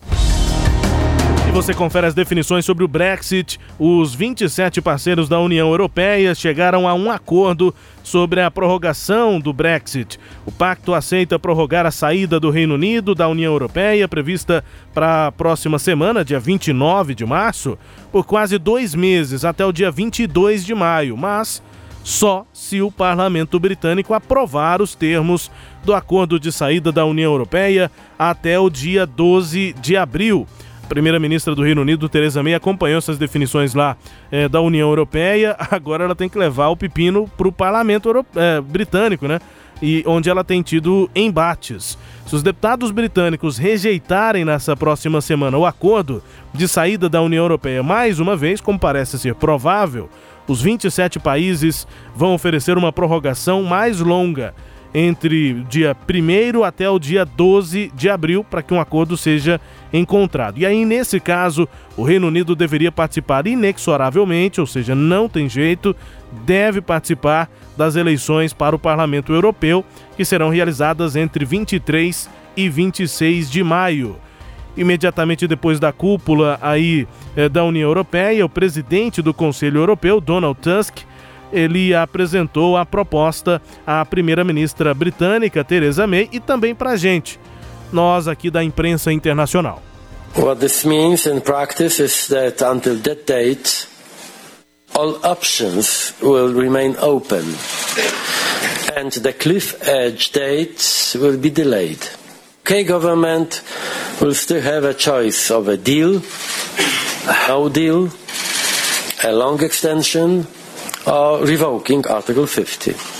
Você confere as definições sobre o Brexit. Os 27 parceiros da União Europeia chegaram a um acordo sobre a prorrogação do Brexit. O pacto aceita prorrogar a saída do Reino Unido da União Europeia, prevista para a próxima semana, dia 29 de março, por quase dois meses, até o dia 22 de maio, mas só se o parlamento britânico aprovar os termos do acordo de saída da União Europeia até o dia 12 de abril. Primeira-ministra do Reino Unido, Theresa May, acompanhou essas definições lá eh, da União Europeia. <laughs> Agora ela tem que levar o pepino para o parlamento eh, britânico, né? E onde ela tem tido embates. Se os deputados britânicos rejeitarem nessa próxima semana o acordo de saída da União Europeia mais uma vez, como parece ser provável, os 27 países vão oferecer uma prorrogação mais longa entre dia 1 até o dia 12 de abril para que um acordo seja encontrado. E aí, nesse caso, o Reino Unido deveria participar inexoravelmente, ou seja, não tem jeito, deve participar das eleições para o Parlamento Europeu, que serão realizadas entre 23 e 26 de maio. Imediatamente depois da cúpula aí eh, da União Europeia, o presidente do Conselho Europeu, Donald Tusk, ele apresentou a proposta à primeira-ministra britânica, Theresa May, e também para a gente, nós aqui da imprensa internacional. What this means in practice is that until that date, all options will remain open and the cliff edge dates will be delayed. UK government will still have a choice of a deal, a no deal, a long extension, or revoking Article 50.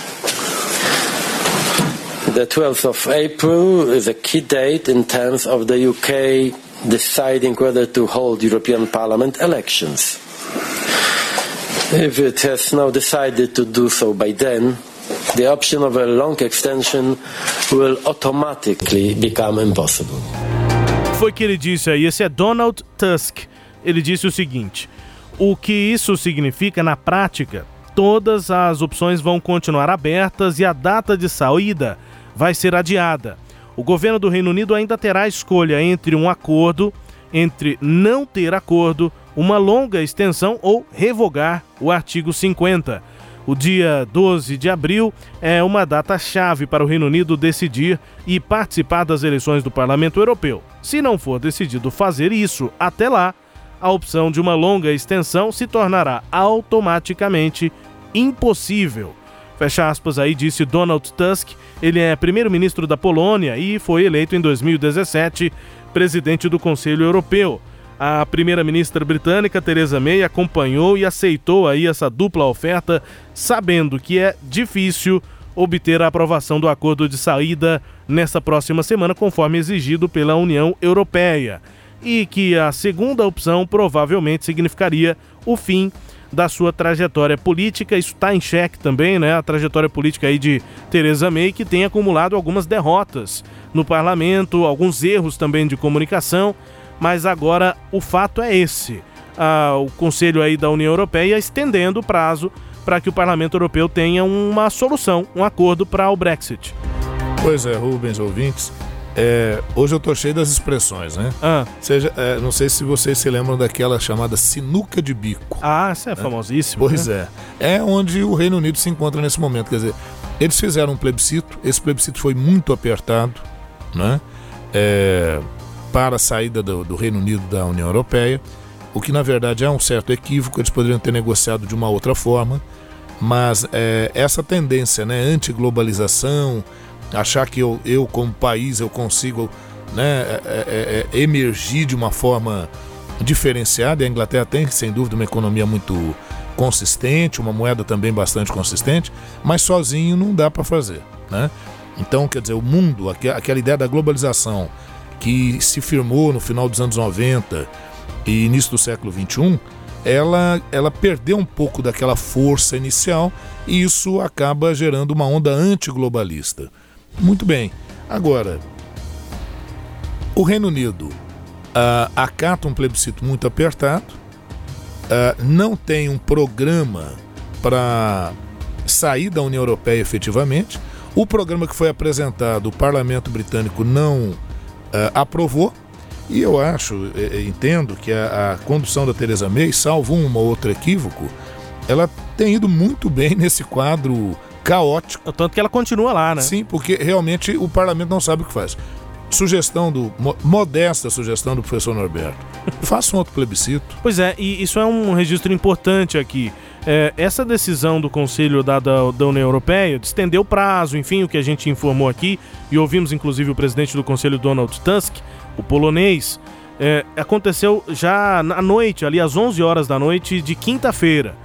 The 12th of April is a key date in terms of the UK deciding whether to hold European Parliament elections. If it has now decided to do so by then, the option of a long extension will automatically become impossible. Foi que ele disse aí, esse é Donald Tusk. Ele disse o seguinte: o que isso significa na prática? Todas as opções vão continuar abertas e a data de saída vai ser adiada. O governo do Reino Unido ainda terá escolha entre um acordo, entre não ter acordo, uma longa extensão ou revogar o artigo 50. O dia 12 de abril é uma data-chave para o Reino Unido decidir e participar das eleições do Parlamento Europeu. Se não for decidido fazer isso até lá, a opção de uma longa extensão se tornará automaticamente impossível. Fecha aspas aí, disse Donald Tusk. Ele é primeiro-ministro da Polônia e foi eleito em 2017 presidente do Conselho Europeu. A primeira-ministra britânica Theresa May acompanhou e aceitou aí essa dupla oferta, sabendo que é difícil obter a aprovação do acordo de saída nesta próxima semana, conforme exigido pela União Europeia, e que a segunda opção provavelmente significaria o fim da sua trajetória política. Isso está em xeque também, né? A trajetória política aí de Theresa May, que tem acumulado algumas derrotas no parlamento, alguns erros também de comunicação, mas agora o fato é esse. Ah, o Conselho aí da União Europeia estendendo o prazo para que o Parlamento Europeu tenha uma solução, um acordo para o Brexit. Pois é, Rubens, ouvintes. É, hoje eu tô cheio das expressões, né? Ah. Seja, é, não sei se vocês se lembram daquela chamada sinuca de bico. Ah, isso é famosíssimo. Pois né? é. É onde o Reino Unido se encontra nesse momento. Quer dizer, eles fizeram um plebiscito, esse plebiscito foi muito apertado, né? É, para a saída do, do Reino Unido da União Europeia, o que na verdade é um certo equívoco, eles poderiam ter negociado de uma outra forma, mas é, essa tendência, né, anti-globalização, achar que eu, eu como país eu consigo né, é, é, é, emergir de uma forma diferenciada. E a Inglaterra tem, sem dúvida, uma economia muito consistente, uma moeda também bastante consistente, mas sozinho não dá para fazer. Né? Então, quer dizer, o mundo, aquela ideia da globalização que se firmou no final dos anos 90 e início do século 21, ela, ela perdeu um pouco daquela força inicial e isso acaba gerando uma onda antiglobalista. Muito bem. Agora, o Reino Unido uh, acata um plebiscito muito apertado, uh, não tem um programa para sair da União Europeia efetivamente. O programa que foi apresentado, o parlamento britânico não uh, aprovou. E eu acho, entendo que a, a condução da Theresa May, salvo um ou outro equívoco, ela tem ido muito bem nesse quadro caótico. Tanto que ela continua lá, né? Sim, porque realmente o parlamento não sabe o que faz. Sugestão do. modesta sugestão do professor Norberto. <laughs> Faça um outro plebiscito. Pois é, e isso é um registro importante aqui. É, essa decisão do Conselho da, da, da, União Europeia de estender o prazo, enfim, o que a gente informou aqui, e ouvimos inclusive o presidente do Conselho, Donald Tusk, o polonês, é, aconteceu já à noite, ali às 11 horas da noite de quinta-feira.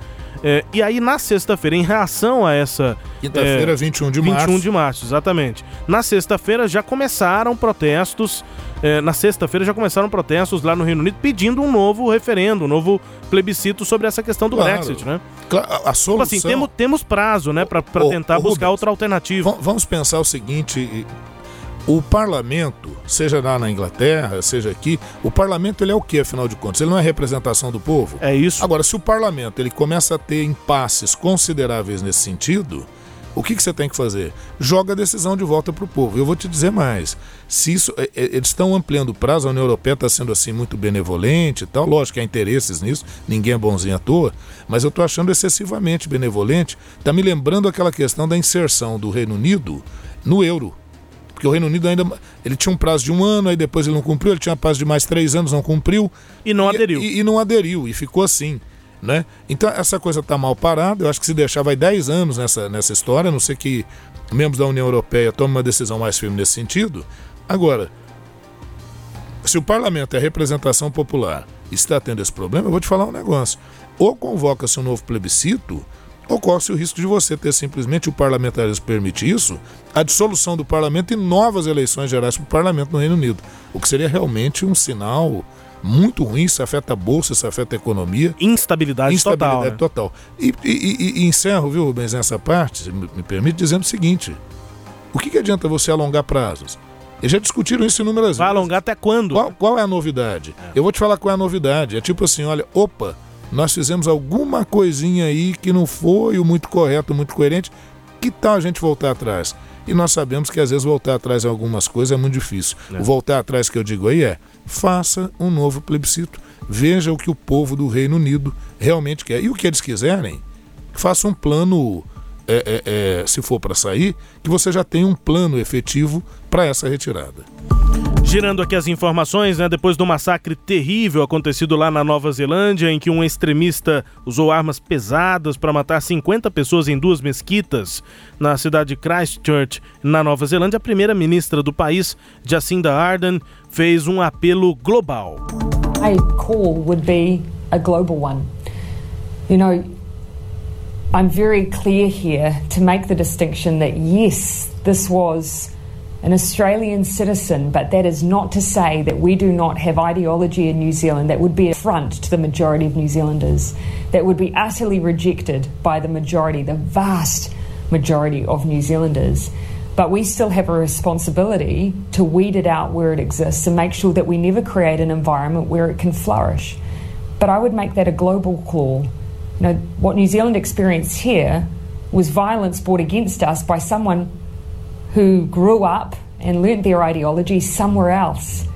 É, e aí, na sexta-feira, em reação a essa. Quinta-feira, é, 21 de 21 março. 21 de março, exatamente. Na sexta-feira já começaram protestos. É, na sexta-feira já começaram protestos lá no Reino Unido pedindo um novo referendo, um novo plebiscito sobre essa questão do claro. Brexit, né? Claro, a solução... Tipo assim, temos, temos prazo, né, para tentar buscar Rubens, outra alternativa. Vamos pensar o seguinte: o parlamento, seja lá na Inglaterra, seja aqui, o parlamento ele é o que, afinal de contas? Ele não é representação do povo? É isso. Agora, se o parlamento ele começa a ter impasses consideráveis nesse sentido, o que, que você tem que fazer? Joga a decisão de volta para o povo. Eu vou te dizer mais. Se isso, é, é, eles estão ampliando o prazo, a União Europeia está sendo assim muito benevolente e tal. Lógico que há interesses nisso, ninguém é bonzinho à toa, mas eu estou achando excessivamente benevolente. Está me lembrando aquela questão da inserção do Reino Unido no euro porque o Reino Unido ainda ele tinha um prazo de um ano, aí depois ele não cumpriu, ele tinha um prazo de mais três anos, não cumpriu. E não aderiu. E, e, não aderiu, e ficou assim. Né? Então essa coisa está mal parada, eu acho que se deixar vai 10 anos nessa, nessa história, a não sei que membros da União Europeia tomem uma decisão mais firme nesse sentido. Agora, se o parlamento é representação popular e está tendo esse problema, eu vou te falar um negócio. Ou convoca-se um novo plebiscito, ocorre-se o risco de você ter simplesmente o parlamentarismo permite isso, a dissolução do parlamento e novas eleições gerais para o parlamento no Reino Unido. O que seria realmente um sinal muito ruim, isso afeta a bolsa, isso afeta a economia. Instabilidade, Instabilidade total. total. E, e, e, e, encerro, viu, Rubens, nessa parte, me, me permite, dizendo o seguinte: o que, que adianta você alongar prazos? Eles já discutiram isso inúmeras vezes. Vai alongar até quando? Qual, qual é a novidade? É. Eu vou te falar qual é a novidade. É tipo assim: olha, opa nós fizemos alguma coisinha aí que não foi o muito correto, muito coerente. Que tal a gente voltar atrás? E nós sabemos que às vezes voltar atrás em algumas coisas é muito difícil. É. O voltar atrás que eu digo aí é: faça um novo plebiscito. Veja o que o povo do Reino Unido realmente quer. E o que eles quiserem, faça um plano, é, é, é se for para sair, que você já tenha um plano efetivo para essa retirada. Girando aqui as informações, né, depois do massacre terrível acontecido lá na Nova Zelândia, em que um extremista usou armas pesadas para matar 50 pessoas em duas mesquitas na cidade de Christchurch, na Nova Zelândia, a primeira-ministra do país, Jacinda Ardern, fez um apelo global. A call would be a global one. You know, I'm very clear here to make the distinction that yes, this was an Australian citizen, but that is not to say that we do not have ideology in New Zealand that would be a affront to the majority of New Zealanders, that would be utterly rejected by the majority, the vast majority of New Zealanders. But we still have a responsibility to weed it out where it exists and make sure that we never create an environment where it can flourish. But I would make that a global call. You know, what New Zealand experienced here was violence brought against us by someone who grew up and learnt their ideology somewhere else.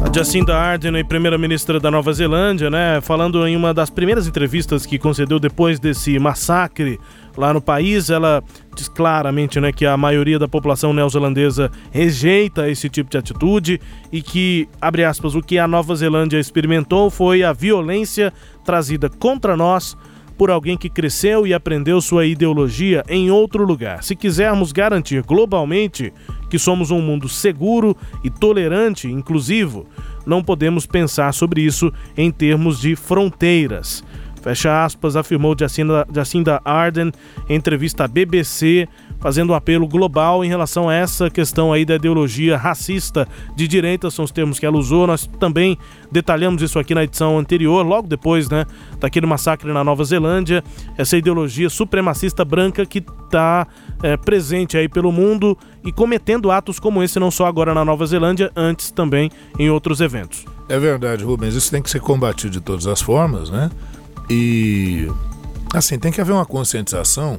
A Jacinda Ardern, primeira-ministra da Nova Zelândia, né, falando em uma das primeiras entrevistas que concedeu depois desse massacre lá no país, ela diz claramente né, que a maioria da população neozelandesa rejeita esse tipo de atitude e que, abre aspas, o que a Nova Zelândia experimentou foi a violência trazida contra nós por alguém que cresceu e aprendeu sua ideologia em outro lugar. Se quisermos garantir globalmente que somos um mundo seguro e tolerante, inclusivo, não podemos pensar sobre isso em termos de fronteiras. Fecha aspas, afirmou Jacinda, Jacinda Arden em entrevista à BBC, fazendo um apelo global em relação a essa questão aí da ideologia racista de direita, são os termos que ela usou. Nós também detalhamos isso aqui na edição anterior, logo depois, né, daquele massacre na Nova Zelândia, essa ideologia supremacista branca que está é, presente aí pelo mundo e cometendo atos como esse, não só agora na Nova Zelândia, antes também em outros eventos. É verdade, Rubens, isso tem que ser combatido de todas as formas, né? E assim, tem que haver uma conscientização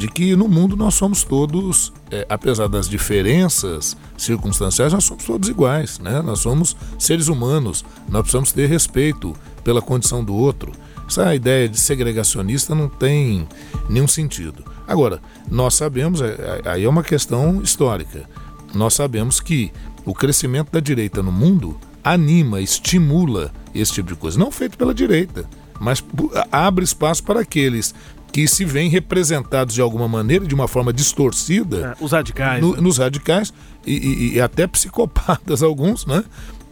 de que no mundo nós somos todos, é, apesar das diferenças circunstanciais, nós somos todos iguais, né? Nós somos seres humanos, nós precisamos ter respeito pela condição do outro. Essa ideia de segregacionista não tem nenhum sentido. Agora, nós sabemos, é, é, aí é uma questão histórica, nós sabemos que o crescimento da direita no mundo anima, estimula esse tipo de coisa. Não feito pela direita, mas abre espaço para aqueles que se veem representados de alguma maneira, de uma forma distorcida. É, os radicais. No, né? Nos radicais e, e, e, até psicopatas, <laughs> alguns, né?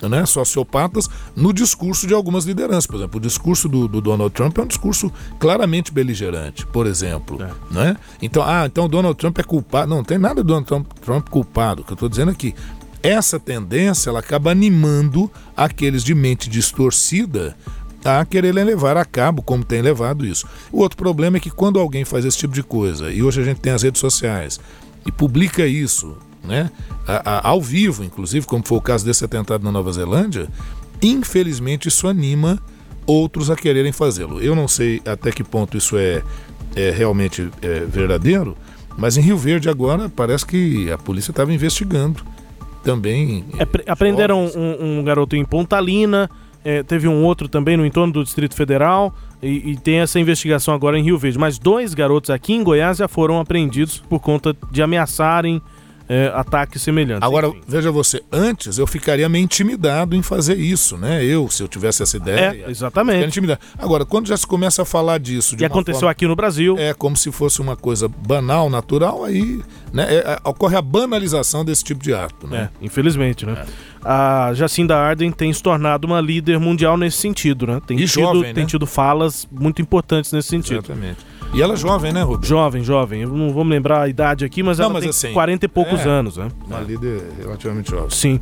né? Sociopatas, no discurso de algumas lideranças. Por exemplo, o discurso do, do Donald Trump é um discurso claramente beligerante, por exemplo. É. Né? Então, ah, então o Donald Trump é culpado. Não, não tem nada do Donald Trump, Trump culpado. O que eu estou dizendo aqui. Essa tendência ela acaba animando aqueles de mente distorcida a querer levar a cabo como tem levado isso. O outro problema é que quando alguém faz esse tipo de coisa, e hoje a gente tem as redes sociais, e publica isso, né, a, a, ao vivo, inclusive, como foi o caso desse atentado na Nova Zelândia, infelizmente isso anima outros a quererem fazê-lo. Eu não sei até que ponto isso é, é realmente é, verdadeiro, mas em Rio Verde agora parece que a polícia estava investigando também. É, aprenderam um, um garoto em Pontalina é, teve um outro também no entorno do Distrito Federal e, e, tem essa investigação agora em Rio Verde. Mas dois garotos aqui em Goiás já foram apreendidos por conta de ameaçarem é, ataques semelhantes. Agora, enfim. veja você, antes eu ficaria meio intimidado em fazer isso, né? Eu, se eu tivesse essa ideia. É, exatamente. Intimidado. Agora, quando já se começa a falar disso. De e aconteceu forma, aqui no Brasil. É como se fosse uma coisa banal, natural, aí né, é, é ocorre a banalização desse tipo de ato. Né? É, infelizmente, né? É. A Jacinda Arden tem se tornado uma líder mundial nesse sentido, né? Tem, e tido, jovem, né? tem tido falas muito importantes nesse sentido. Exatamente. E ela é jovem, né, Rubens? Jovem, jovem. Eu não vou me lembrar a idade aqui, mas não, ela mas tem assim, 40 e poucos é, anos, né? Uma líder relativamente jovem. Sim.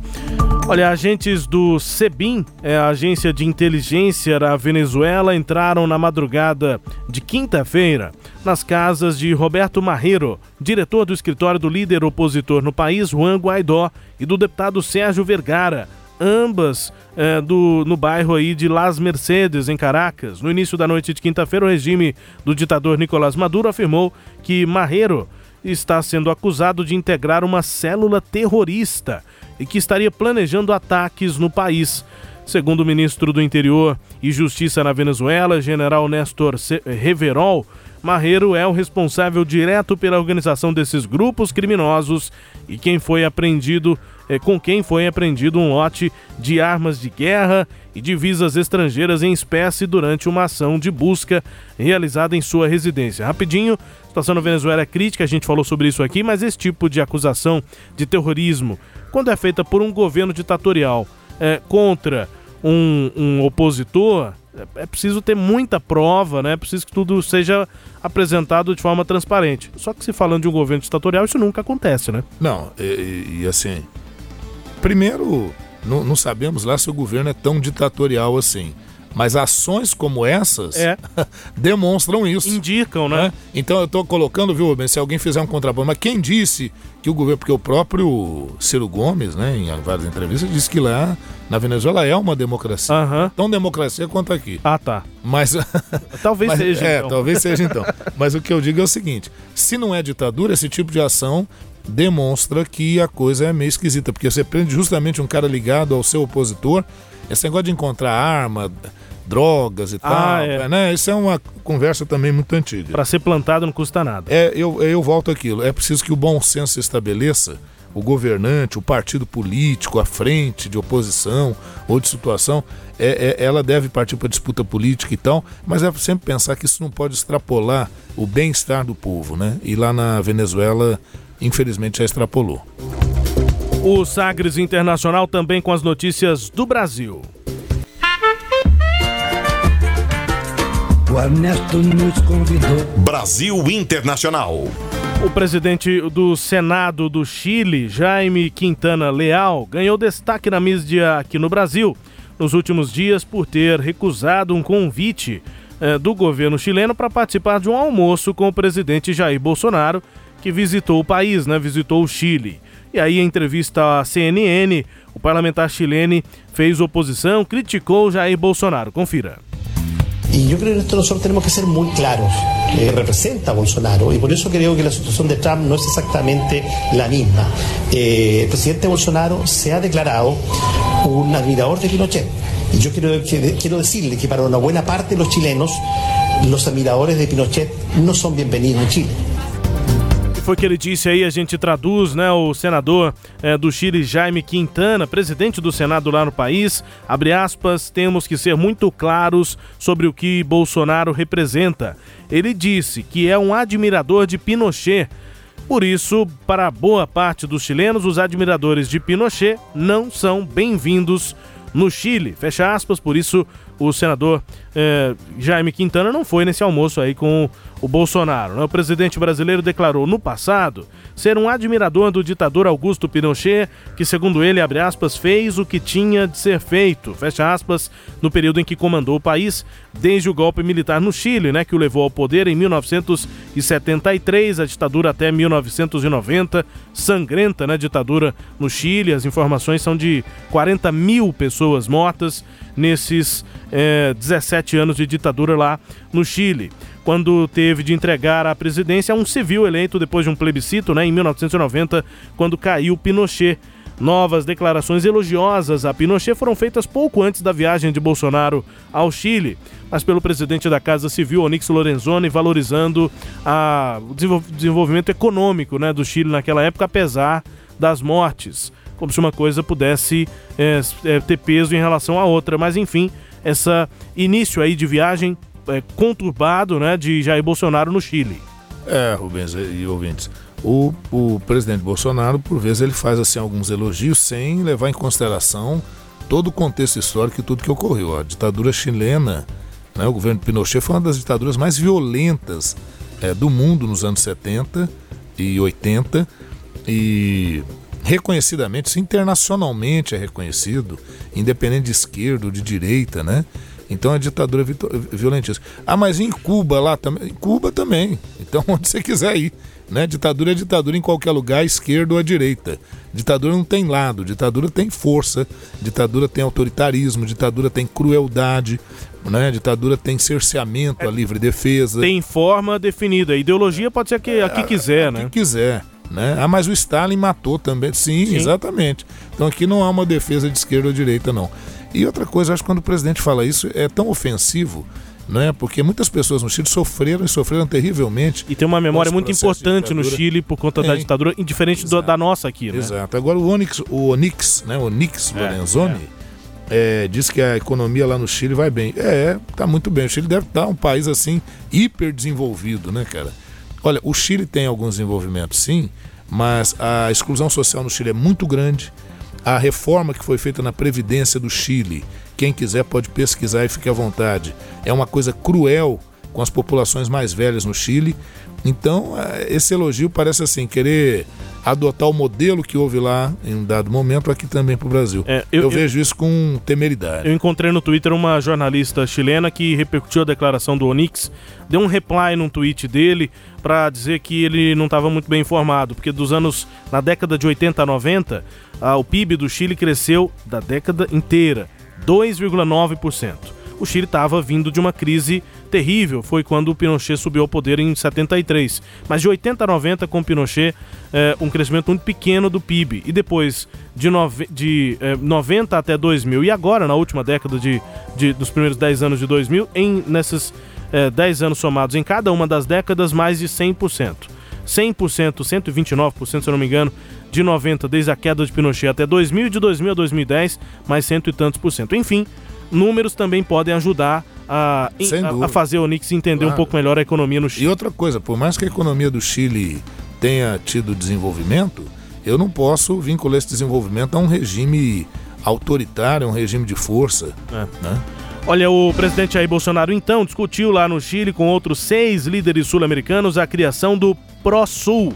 Olha, agentes do SEBIN, é a agência de inteligência da Venezuela, entraram na madrugada de quinta-feira nas casas de Roberto Marreiro, diretor do escritório do líder opositor no país, Juan Guaidó, e do deputado Sérgio Vergara, ambas é, do, no bairro aí de Las Mercedes, em Caracas. No início da noite de quinta-feira, o regime do ditador Nicolás Maduro afirmou que Marreiro está sendo acusado de integrar uma célula terrorista e que estaria planejando ataques no país. Segundo o ministro do Interior e Justiça na Venezuela, general Néstor Reverol, Marreiro é o responsável direto pela organização desses grupos criminosos e quem foi apreendido é, com quem foi apreendido um lote de armas de guerra e divisas estrangeiras em espécie durante uma ação de busca realizada em sua residência. Rapidinho, a situação na Venezuela é crítica, a gente falou sobre isso aqui, mas esse tipo de acusação de terrorismo, quando é feita por um governo ditatorial é, contra um, um opositor, é, é preciso ter muita prova, né? É preciso que tudo seja apresentado de forma transparente. Só que se falando de um governo ditatorial, isso nunca acontece, né? Não, e, e assim, primeiro, não, não sabemos lá se o governo é tão ditatorial assim. Mas ações como essas é. <laughs> demonstram isso. Indicam, né? É? Então eu estou colocando, viu, Rubens, se alguém fizer um contraponto, mas quem disse que o governo, porque o próprio Ciro Gomes, né, em várias entrevistas, disse que lá na Venezuela é uma democracia. Uhum. Tão democracia quanto aqui. Ah, tá. Mas. <laughs> Talvez mas, seja. É, então. talvez seja então. Mas o que eu digo é o seguinte: se não é ditadura, esse tipo de ação demonstra que a coisa é meio esquisita, porque você prende justamente um cara ligado ao seu opositor, esse negócio de encontrar arma, drogas e Ah, tal, é. né? Isso é uma conversa também muito antiga. Para ser plantado não custa nada. É, eu, eu volto àquilo. É preciso que o bom senso se estabeleça. O governante, o partido político, a frente de oposição ou de situação, é, é- ela deve partir para disputa política e tal, mas é sempre pensar que isso não pode extrapolar o bem-estar do povo, né? E lá na Venezuela, infelizmente, já extrapolou. O Sagres Internacional também com as notícias do Brasil. O Ernesto nos convidou. Brasil Internacional. O presidente do Senado do Chile, Jaime Quintana Leal, ganhou destaque na mídia aqui no Brasil nos últimos dias por ter recusado um convite eh, do governo chileno para participar de um almoço com o presidente Jair Bolsonaro, que visitou o país, né? Visitou o Chile. E aí, em entrevista à CNN, o parlamentar chileno fez oposição, criticou Jair Bolsonaro. Confira. Y yo creo que esto nosotros tenemos que ser muy claros. Eh, representa a Bolsonaro y por eso creo que la situación de Trump no es exactamente la misma. Eh, el presidente Bolsonaro se ha declarado un admirador de Pinochet. Y yo quiero, quiero decirle que para una buena parte de los chilenos, los admiradores de Pinochet no son bienvenidos en Chile. Foi que ele disse aí, a gente traduz, né? O senador eh, do Chile, Jaime Quintana, presidente do Senado lá no país, abre aspas, temos que ser muito claros sobre o que Bolsonaro representa. Ele disse que é um admirador de Pinochet. Por isso, para boa parte dos chilenos, os admiradores de Pinochet não são bem-vindos no Chile. Fecha aspas, por isso o senador eh, Jaime Quintana não foi nesse almoço aí com o Bolsonaro. né? O presidente brasileiro declarou no passado ser um admirador do ditador Augusto Pinochet, que segundo ele, aspas, fez o que tinha de ser feito, fecha aspas, no período em que comandou o país, desde o golpe militar no Chile, né, que o levou ao poder em 1973, a ditadura até 1990, sangrenta, né, ditadura no Chile, as informações são de 40 mil pessoas mortas nesses eh, 17 anos de ditadura lá no Chile quando teve de entregar a presidência a um civil eleito depois de um plebiscito, né, em 1990, quando caiu Pinochet. Novas declarações elogiosas a Pinochet foram feitas pouco antes da viagem de Bolsonaro ao Chile, mas pelo presidente da Casa Civil, Onyx Lorenzoni, valorizando o desenvol- desenvolvimento econômico né, do Chile naquela época, apesar das mortes. Como se uma coisa pudesse é, ter peso em relação à outra. Mas enfim, essa início aí de viagem é, conturbado né, de Jair Bolsonaro no Chile. É, Rubens e ouvintes. O, o presidente Bolsonaro, por vezes, ele faz assim alguns elogios sem levar em consideração todo o contexto histórico e tudo que ocorreu. A ditadura chilena, né, o governo Pinochet foi uma das ditaduras mais violentas é, do mundo nos anos 70 e 80 e reconhecidamente, internacionalmente é reconhecido, independente de esquerda ou de direita, né? Então a ditadura é vito- violentíssima. Ah, mas em Cuba lá também. Em Cuba também. Então <laughs> onde você quiser ir. Né? Ditadura é ditadura em qualquer lugar, à esquerda ou à direita. Ditadura não tem lado, ditadura tem força, ditadura tem autoritarismo, ditadura tem crueldade, né? ditadura tem cerceamento à livre defesa. Tem forma definida. A ideologia pode ser que, a que quiser, né? Que quiser. Né? Ah, mas o Stalin matou também. Sim, Sim. exatamente. Então aqui não há uma defesa de esquerda ou direita, não. E outra coisa, acho que quando o presidente fala isso, é tão ofensivo, né? Porque muitas pessoas no Chile sofreram e sofreram terrivelmente. E tem uma memória muito importante no Chile. Por conta da ditadura, indiferente do- da nossa aqui, né? Exato. Agora o Onyx, o Onyx, né? O Onyx Lorenzoni é, diz que a economia lá no Chile vai bem. É, tá muito bem. O Chile deve estar um país assim hiper desenvolvido, né, cara? Olha, o Chile tem alguns desenvolvimentos, sim, mas a exclusão social no Chile é muito grande. A reforma que foi feita na Previdência do Chile, quem quiser pode pesquisar e fique à vontade. É uma coisa cruel com as populações mais velhas no Chile. Então, eh, esse elogio parece assim, querer adotar o modelo que houve lá em um dado momento aqui também para o Brasil. eu- eu, eu- vejo isso com temeridade. Eu encontrei no Twitter uma jornalista chilena que repercutiu a declaração do Onix, deu um reply num tweet dele para dizer que ele não estava muito bem informado, porque dos anos na década de 80 a 90, ah, o PIB do Chile cresceu da década inteira 2,9%. O Chile estava vindo de uma crise terrível. Foi quando o Pinochet subiu ao poder em 73. Mas de 80 a 90, com o Pinochet, é, um crescimento muito pequeno do PIB. E depois, de, nove, de é, 90 até 2000, e agora, na última década de, de dos primeiros 10 anos de 2000, em, nesses é, 10 anos somados em cada uma das décadas, mais de 100%. 100%, 129%, se eu não me engano, de 90 desde a queda de Pinochet até 2000 e de 2000 a 2010, mais cento e tantos por cento. Enfim, números também podem ajudar a, a, a fazer o Onix entender claro. um pouco melhor a economia no Chile. E outra coisa, por mais que a economia do Chile tenha tido desenvolvimento, eu não posso vincular esse desenvolvimento a um regime autoritário, um regime de força. É. Né? Olha, o presidente Jair Bolsonaro então discutiu lá no Chile com outros seis líderes sul-americanos a criação do ProSul,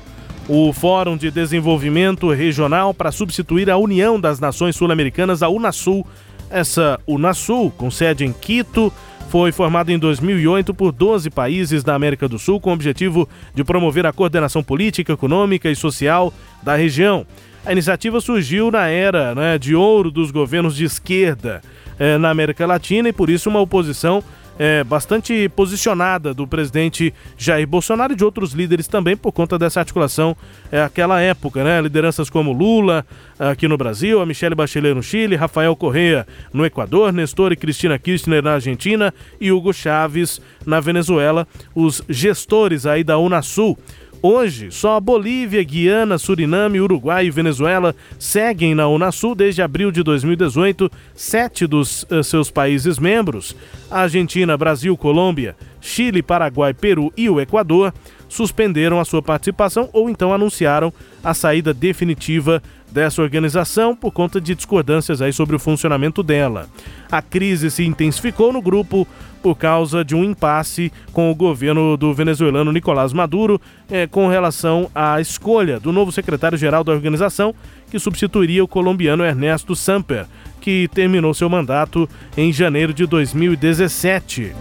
o Fórum de Desenvolvimento Regional para substituir a União das Nações Sul-Americanas, a Unasul. Essa Unasul, com sede em Quito, foi formada em 2008 por 12 países da América do Sul com o objetivo de promover a coordenação política, econômica e social da região. A iniciativa surgiu na era né, de ouro dos governos de esquerda eh, na América Latina e por isso uma oposição é, bastante posicionada do presidente Jair Bolsonaro e de outros líderes também por conta dessa articulação é, aquela época, né? Lideranças como Lula aqui no Brasil, a Michelle Bachelet no Chile, Rafael Correa no Equador, Nestor e Cristina Kirchner na Argentina e Hugo Chaves na Venezuela, os gestores aí da Unasul. Hoje, só Bolívia, Guiana, Suriname, Uruguai e Venezuela seguem na Unasul desde abril de 2018, sete dos uh, seus países membros, Argentina, Brasil, Colômbia, Chile, Paraguai, Peru e o Equador, suspenderam a sua participação ou então anunciaram a saída definitiva dessa organização por conta de discordâncias aí sobre o funcionamento dela. A crise se intensificou no grupo por causa de um impasse com o governo do venezuelano Nicolás Maduro eh, com relação à escolha do novo secretário-geral da organização, que substituiria o colombiano Ernesto Samper, que terminou seu mandato em janeiro de 2017.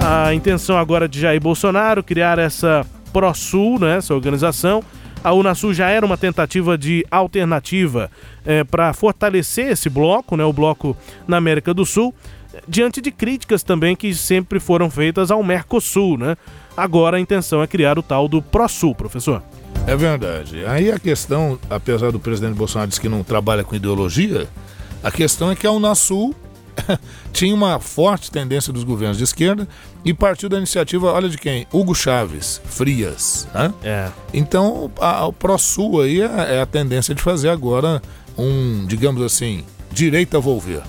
A intenção agora de Jair Bolsonaro criar essa ProSul, né, essa organização, a Unasul já era uma tentativa de alternativa é, para fortalecer esse bloco, né, o bloco na América do Sul, diante de críticas também que sempre foram feitas ao Mercosul. Né? Agora a intenção é criar o tal do ProSul, professor. É verdade. Aí a questão, apesar do presidente Bolsonaro dizer que não trabalha com ideologia, a questão é que a Unasul <laughs> tinha uma forte tendência dos governos de esquerda e partiu da iniciativa, olha de quem? Hugo Chaves, Frias. Né? É. Então, a, o ProSul aí é, é, a tendência de fazer agora um, digamos assim, direita volver.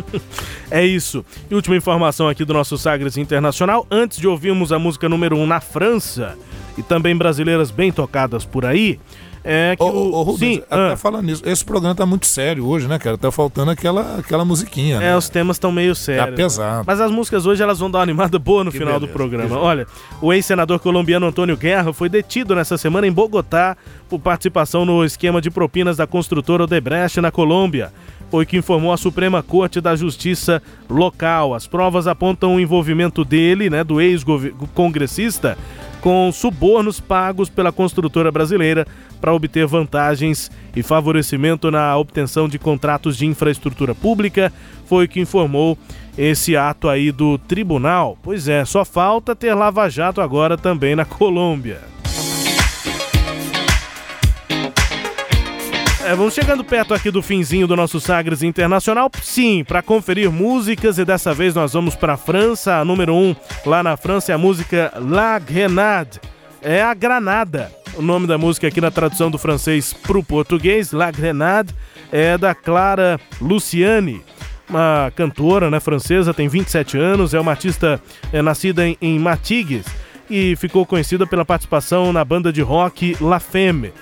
<laughs> é isso. E última informação aqui do nosso Sagres Internacional. Antes de ouvirmos a música número 1 um na França e também brasileiras bem tocadas por aí, é que ô, o... ô, Rubens, Sim, até ah. falando nisso, esse programa tá muito sério hoje, né, cara? Tá faltando aquela, aquela musiquinha, né? É, os temas estão meio sérios. Tá pesado. Mas as músicas hoje elas vão dar uma animada boa no que final beleza, do programa. Olha, o ex-senador colombiano Antônio Guerra foi detido nessa semana em Bogotá por participação no esquema de propinas da construtora Odebrecht na Colômbia foi que informou a Suprema Corte da Justiça local. As provas apontam o envolvimento dele, né, do ex-congressista, com subornos pagos pela construtora brasileira para obter vantagens e favorecimento na obtenção de contratos de infraestrutura pública, foi o que informou esse ato aí do tribunal. Pois é, só falta ter Lava Jato agora também na <laughs> Colômbia. Vamos chegando perto aqui do finzinho do nosso Sagres Internacional. Sim, para conferir músicas e dessa vez nós vamos para a França. A número 1 um, lá na França é a música La Grenade. É a Granada. O nome da música aqui na tradução do francês para o português, La Grenade, é da Clara Luciani uma cantora né, francesa, tem 27 anos, é uma artista é, nascida em, em Matigues e ficou conhecida pela participação na banda de rock La Femme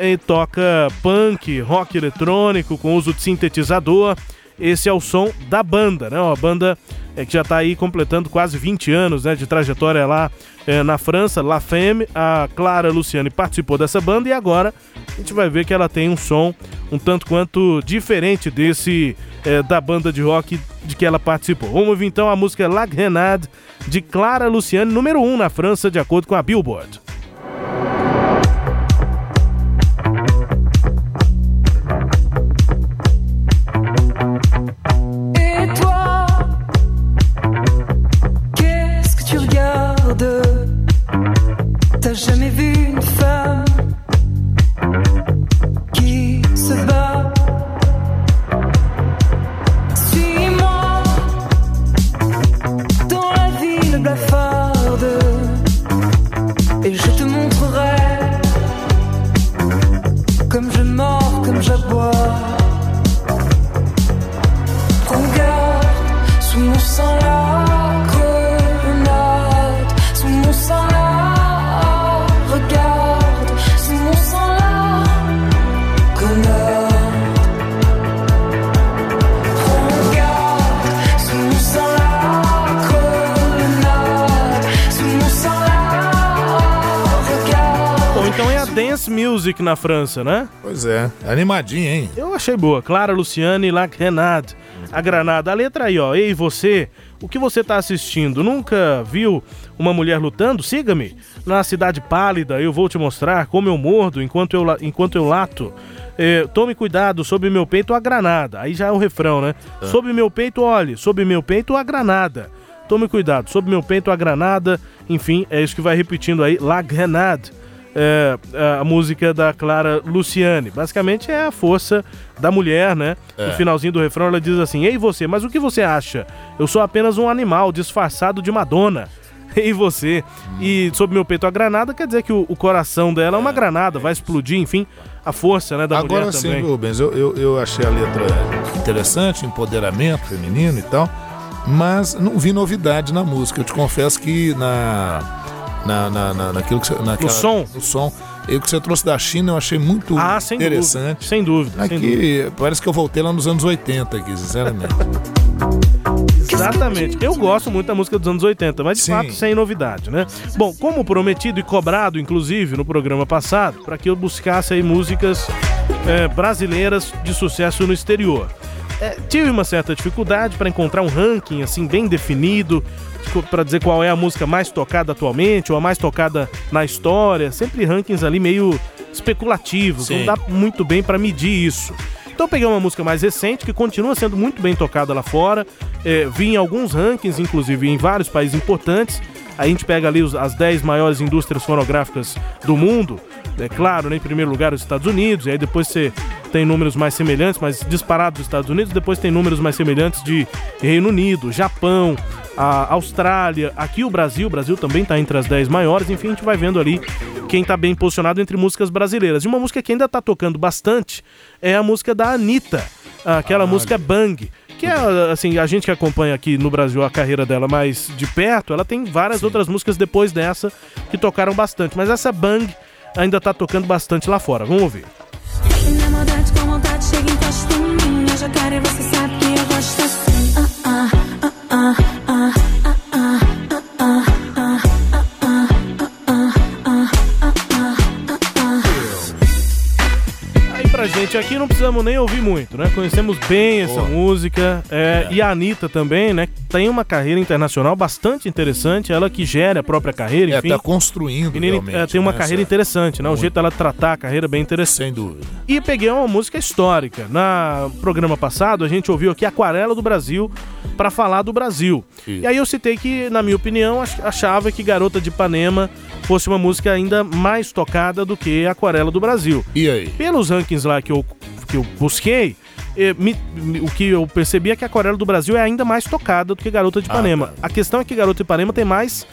e toca punk, rock eletrônico com uso de sintetizador. Esse é o som da banda, né? Uma banda é, que já está aí completando quase 20 anos né, de trajetória lá é, na França, La Femme. A Clara Luciane participou dessa banda e agora a gente vai ver que ela tem um som um tanto quanto diferente desse é, da banda de rock de que ela participou. Vamos ouvir então a música La Grenade de Clara Luciane, número 1 um na França, de acordo com a Billboard. Jamais vu une femme qui se bat. Suis-moi dans la ville blafarde music na França, né? Pois é, animadinha, hein? Eu achei boa. Clara Luciane e La Grenade. A granada. A letra aí, ó. Ei, você, o que você tá assistindo? Nunca viu uma mulher lutando? Siga-me. Na cidade pálida, eu vou te mostrar como eu mordo enquanto eu, enquanto eu lato. É, tome cuidado, sob meu peito a granada. Aí já é o refrão, né? É. Sob meu peito, olhe, sob meu peito a granada. Tome cuidado, sob meu peito a granada. Enfim, é isso que vai repetindo aí, La Grenade. É, a música da Clara Luciane. Basicamente é a força da mulher, né? É. No finalzinho do refrão ela diz assim: Ei você, mas o que você acha? Eu sou apenas um animal disfarçado de Madonna. <laughs> Ei você. E sob meu peito a granada quer dizer que o, o coração dela é uma granada, vai explodir, enfim, a força né, da Agora mulher sim, também. Rubens, eu, eu, eu achei a letra interessante, empoderamento feminino e tal, mas não vi novidade na música. Eu te confesso que na. Na, na, na, naquilo que você, naquela, som? No som. E o que você trouxe da China eu achei muito Ah, sem interessante. dúvida. Sem dúvida. sem Aqui, parece que eu voltei lá nos anos 80 aqui, sinceramente. Exatamente. Eu gosto muito da música dos anos 80, mas de Sim. fato sem novidade, né? Bom, como prometido e cobrado, inclusive, no programa passado, para que eu buscasse aí músicas é, brasileiras de sucesso no exterior. É, tive uma certa dificuldade para encontrar um ranking assim bem definido para dizer qual é a música mais tocada atualmente ou a mais tocada na história. Sempre rankings ali meio especulativos, Sim. não dá muito bem para medir isso. Então eu peguei uma música mais recente que continua sendo muito bem tocada lá fora. É, vi em alguns rankings, inclusive em vários países importantes. A gente pega ali os- as 10 maiores indústrias fonográficas do mundo. É claro, né, em primeiro lugar os Estados Unidos, e aí depois você tem números mais semelhantes, mas disparados dos Estados Unidos, depois tem números mais semelhantes de Reino Unido, Japão, a Austrália, aqui o Brasil, o Brasil também está entre as 10 maiores, enfim, a gente vai vendo ali quem está bem posicionado entre músicas brasileiras. E uma música que ainda está tocando bastante é a música da Anitta, aquela música Bang. Que é, assim, a gente que acompanha aqui no Brasil a carreira dela mais de perto, ela tem várias outras músicas depois dessa que tocaram bastante. Mas essa Bang ainda tá tocando bastante lá fora. Vamos ouvir. Na maldade com vontade, chega encosta em mim. Eu já quero e você sabe que eu gosto assim. Ah, ah, ah, ah, ah, ah, gente aqui não precisamos nem ouvir muito, né? Conhecemos bem essa música. é, E a Anitta também, né? Tem uma carreira internacional bastante interessante. Ela que gera a própria carreira, É, enfim. tá construindo Menina, realmente, é, tem uma né, carreira essa- interessante, né? O jeito dela tratar a carreira é bem interessante. Sem dúvida. E peguei uma música histórica. Na programa passado, a gente ouviu aqui Aquarela do Brasil para falar do Brasil. E aí eu citei que, na minha opinião, ach- achava que Garota de Ipanema fosse uma música ainda mais tocada do que Aquarela do Brasil. E aí? Pelos rankings lá que eu, que eu busquei, eh, me- me- o que eu percebi é que Aquarela do Brasil é ainda mais tocada do que Garota de Ah, Ipanema. tá. A questão é que Garota de Ipanema tem mais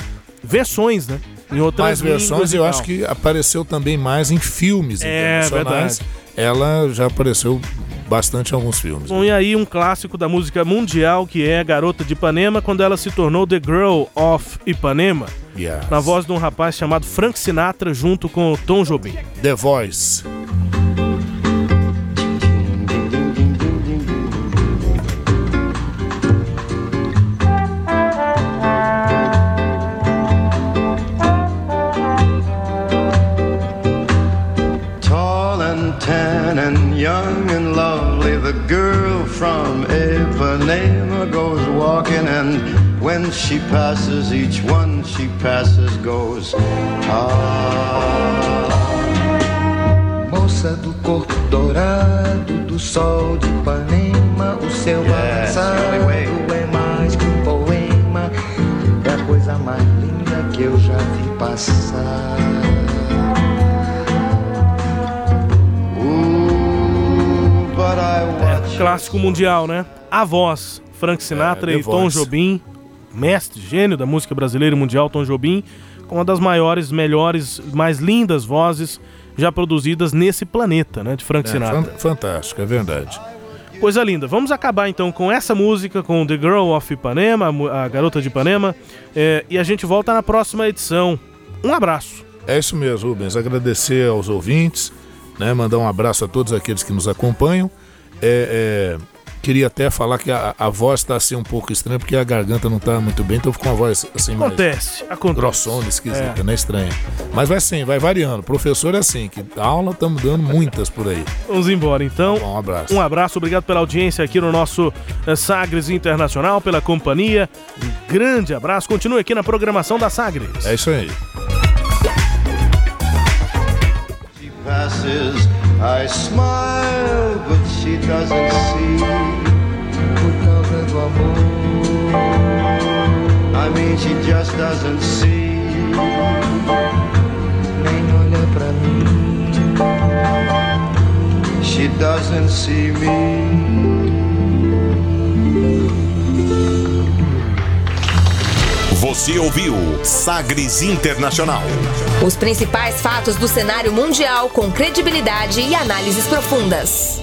versões, né? Em outras Mais versões, e eu acho que apareceu também mais em filmes É, internacionais. verdade. Ela já apareceu bastante em alguns filmes. Bom, e aí um clássico da música mundial que é Garota de Ipanema, quando ela se tornou The Girl of Ipanema, Yes. na voz de um rapaz chamado Frank Sinatra junto com o Tom Jobim. The Voice. And tan and young and lovely, the girl from Ipanema goes walking, and when she passes, each one she passes goes, ah. Moça do corpo dourado, do sol de Ipanema, o seu Yes, way. é mais que um poema, é a coisa mais linda que eu já vi passar. Clássico mundial, né? A voz, Frank Sinatra É, e Tom Voice. Jobim, mestre, gênio da música brasileira e mundial, Tom Jobim, com uma das maiores, melhores, mais lindas vozes já produzidas nesse planeta, né? De Frank É, Sinatra. fan- fantástico, é verdade. Coisa linda. Vamos acabar então com essa música, com The Girl of Ipanema, a Garota de Ipanema, é, e a gente volta na próxima edição. Um abraço. É isso mesmo, Rubens. Agradecer aos ouvintes, né? Mandar um abraço a todos aqueles que nos acompanham. É, é, queria até falar que a, a voz está assim um pouco estranha, porque a garganta não está muito bem, então fica uma voz assim mais Acontece, acontece. grossona, esquisita, É. né? Estranha. Mas vai sim, vai variando. Professor é assim, que aula estamos dando muitas por aí. Vamos embora então. Um abraço. Um abraço, obrigado pela audiência aqui no nosso eh, Sagres Internacional, pela companhia. Um grande abraço. Continue aqui na programação da Sagres. É isso aí. passes. I smile, but she doesn't see. Por causa do amor. I mean, she just doesn't see. Nem olha pra mim. She doesn't see me. Você ouviu Sagres Internacional. Os principais fatos do cenário mundial com credibilidade e análises profundas.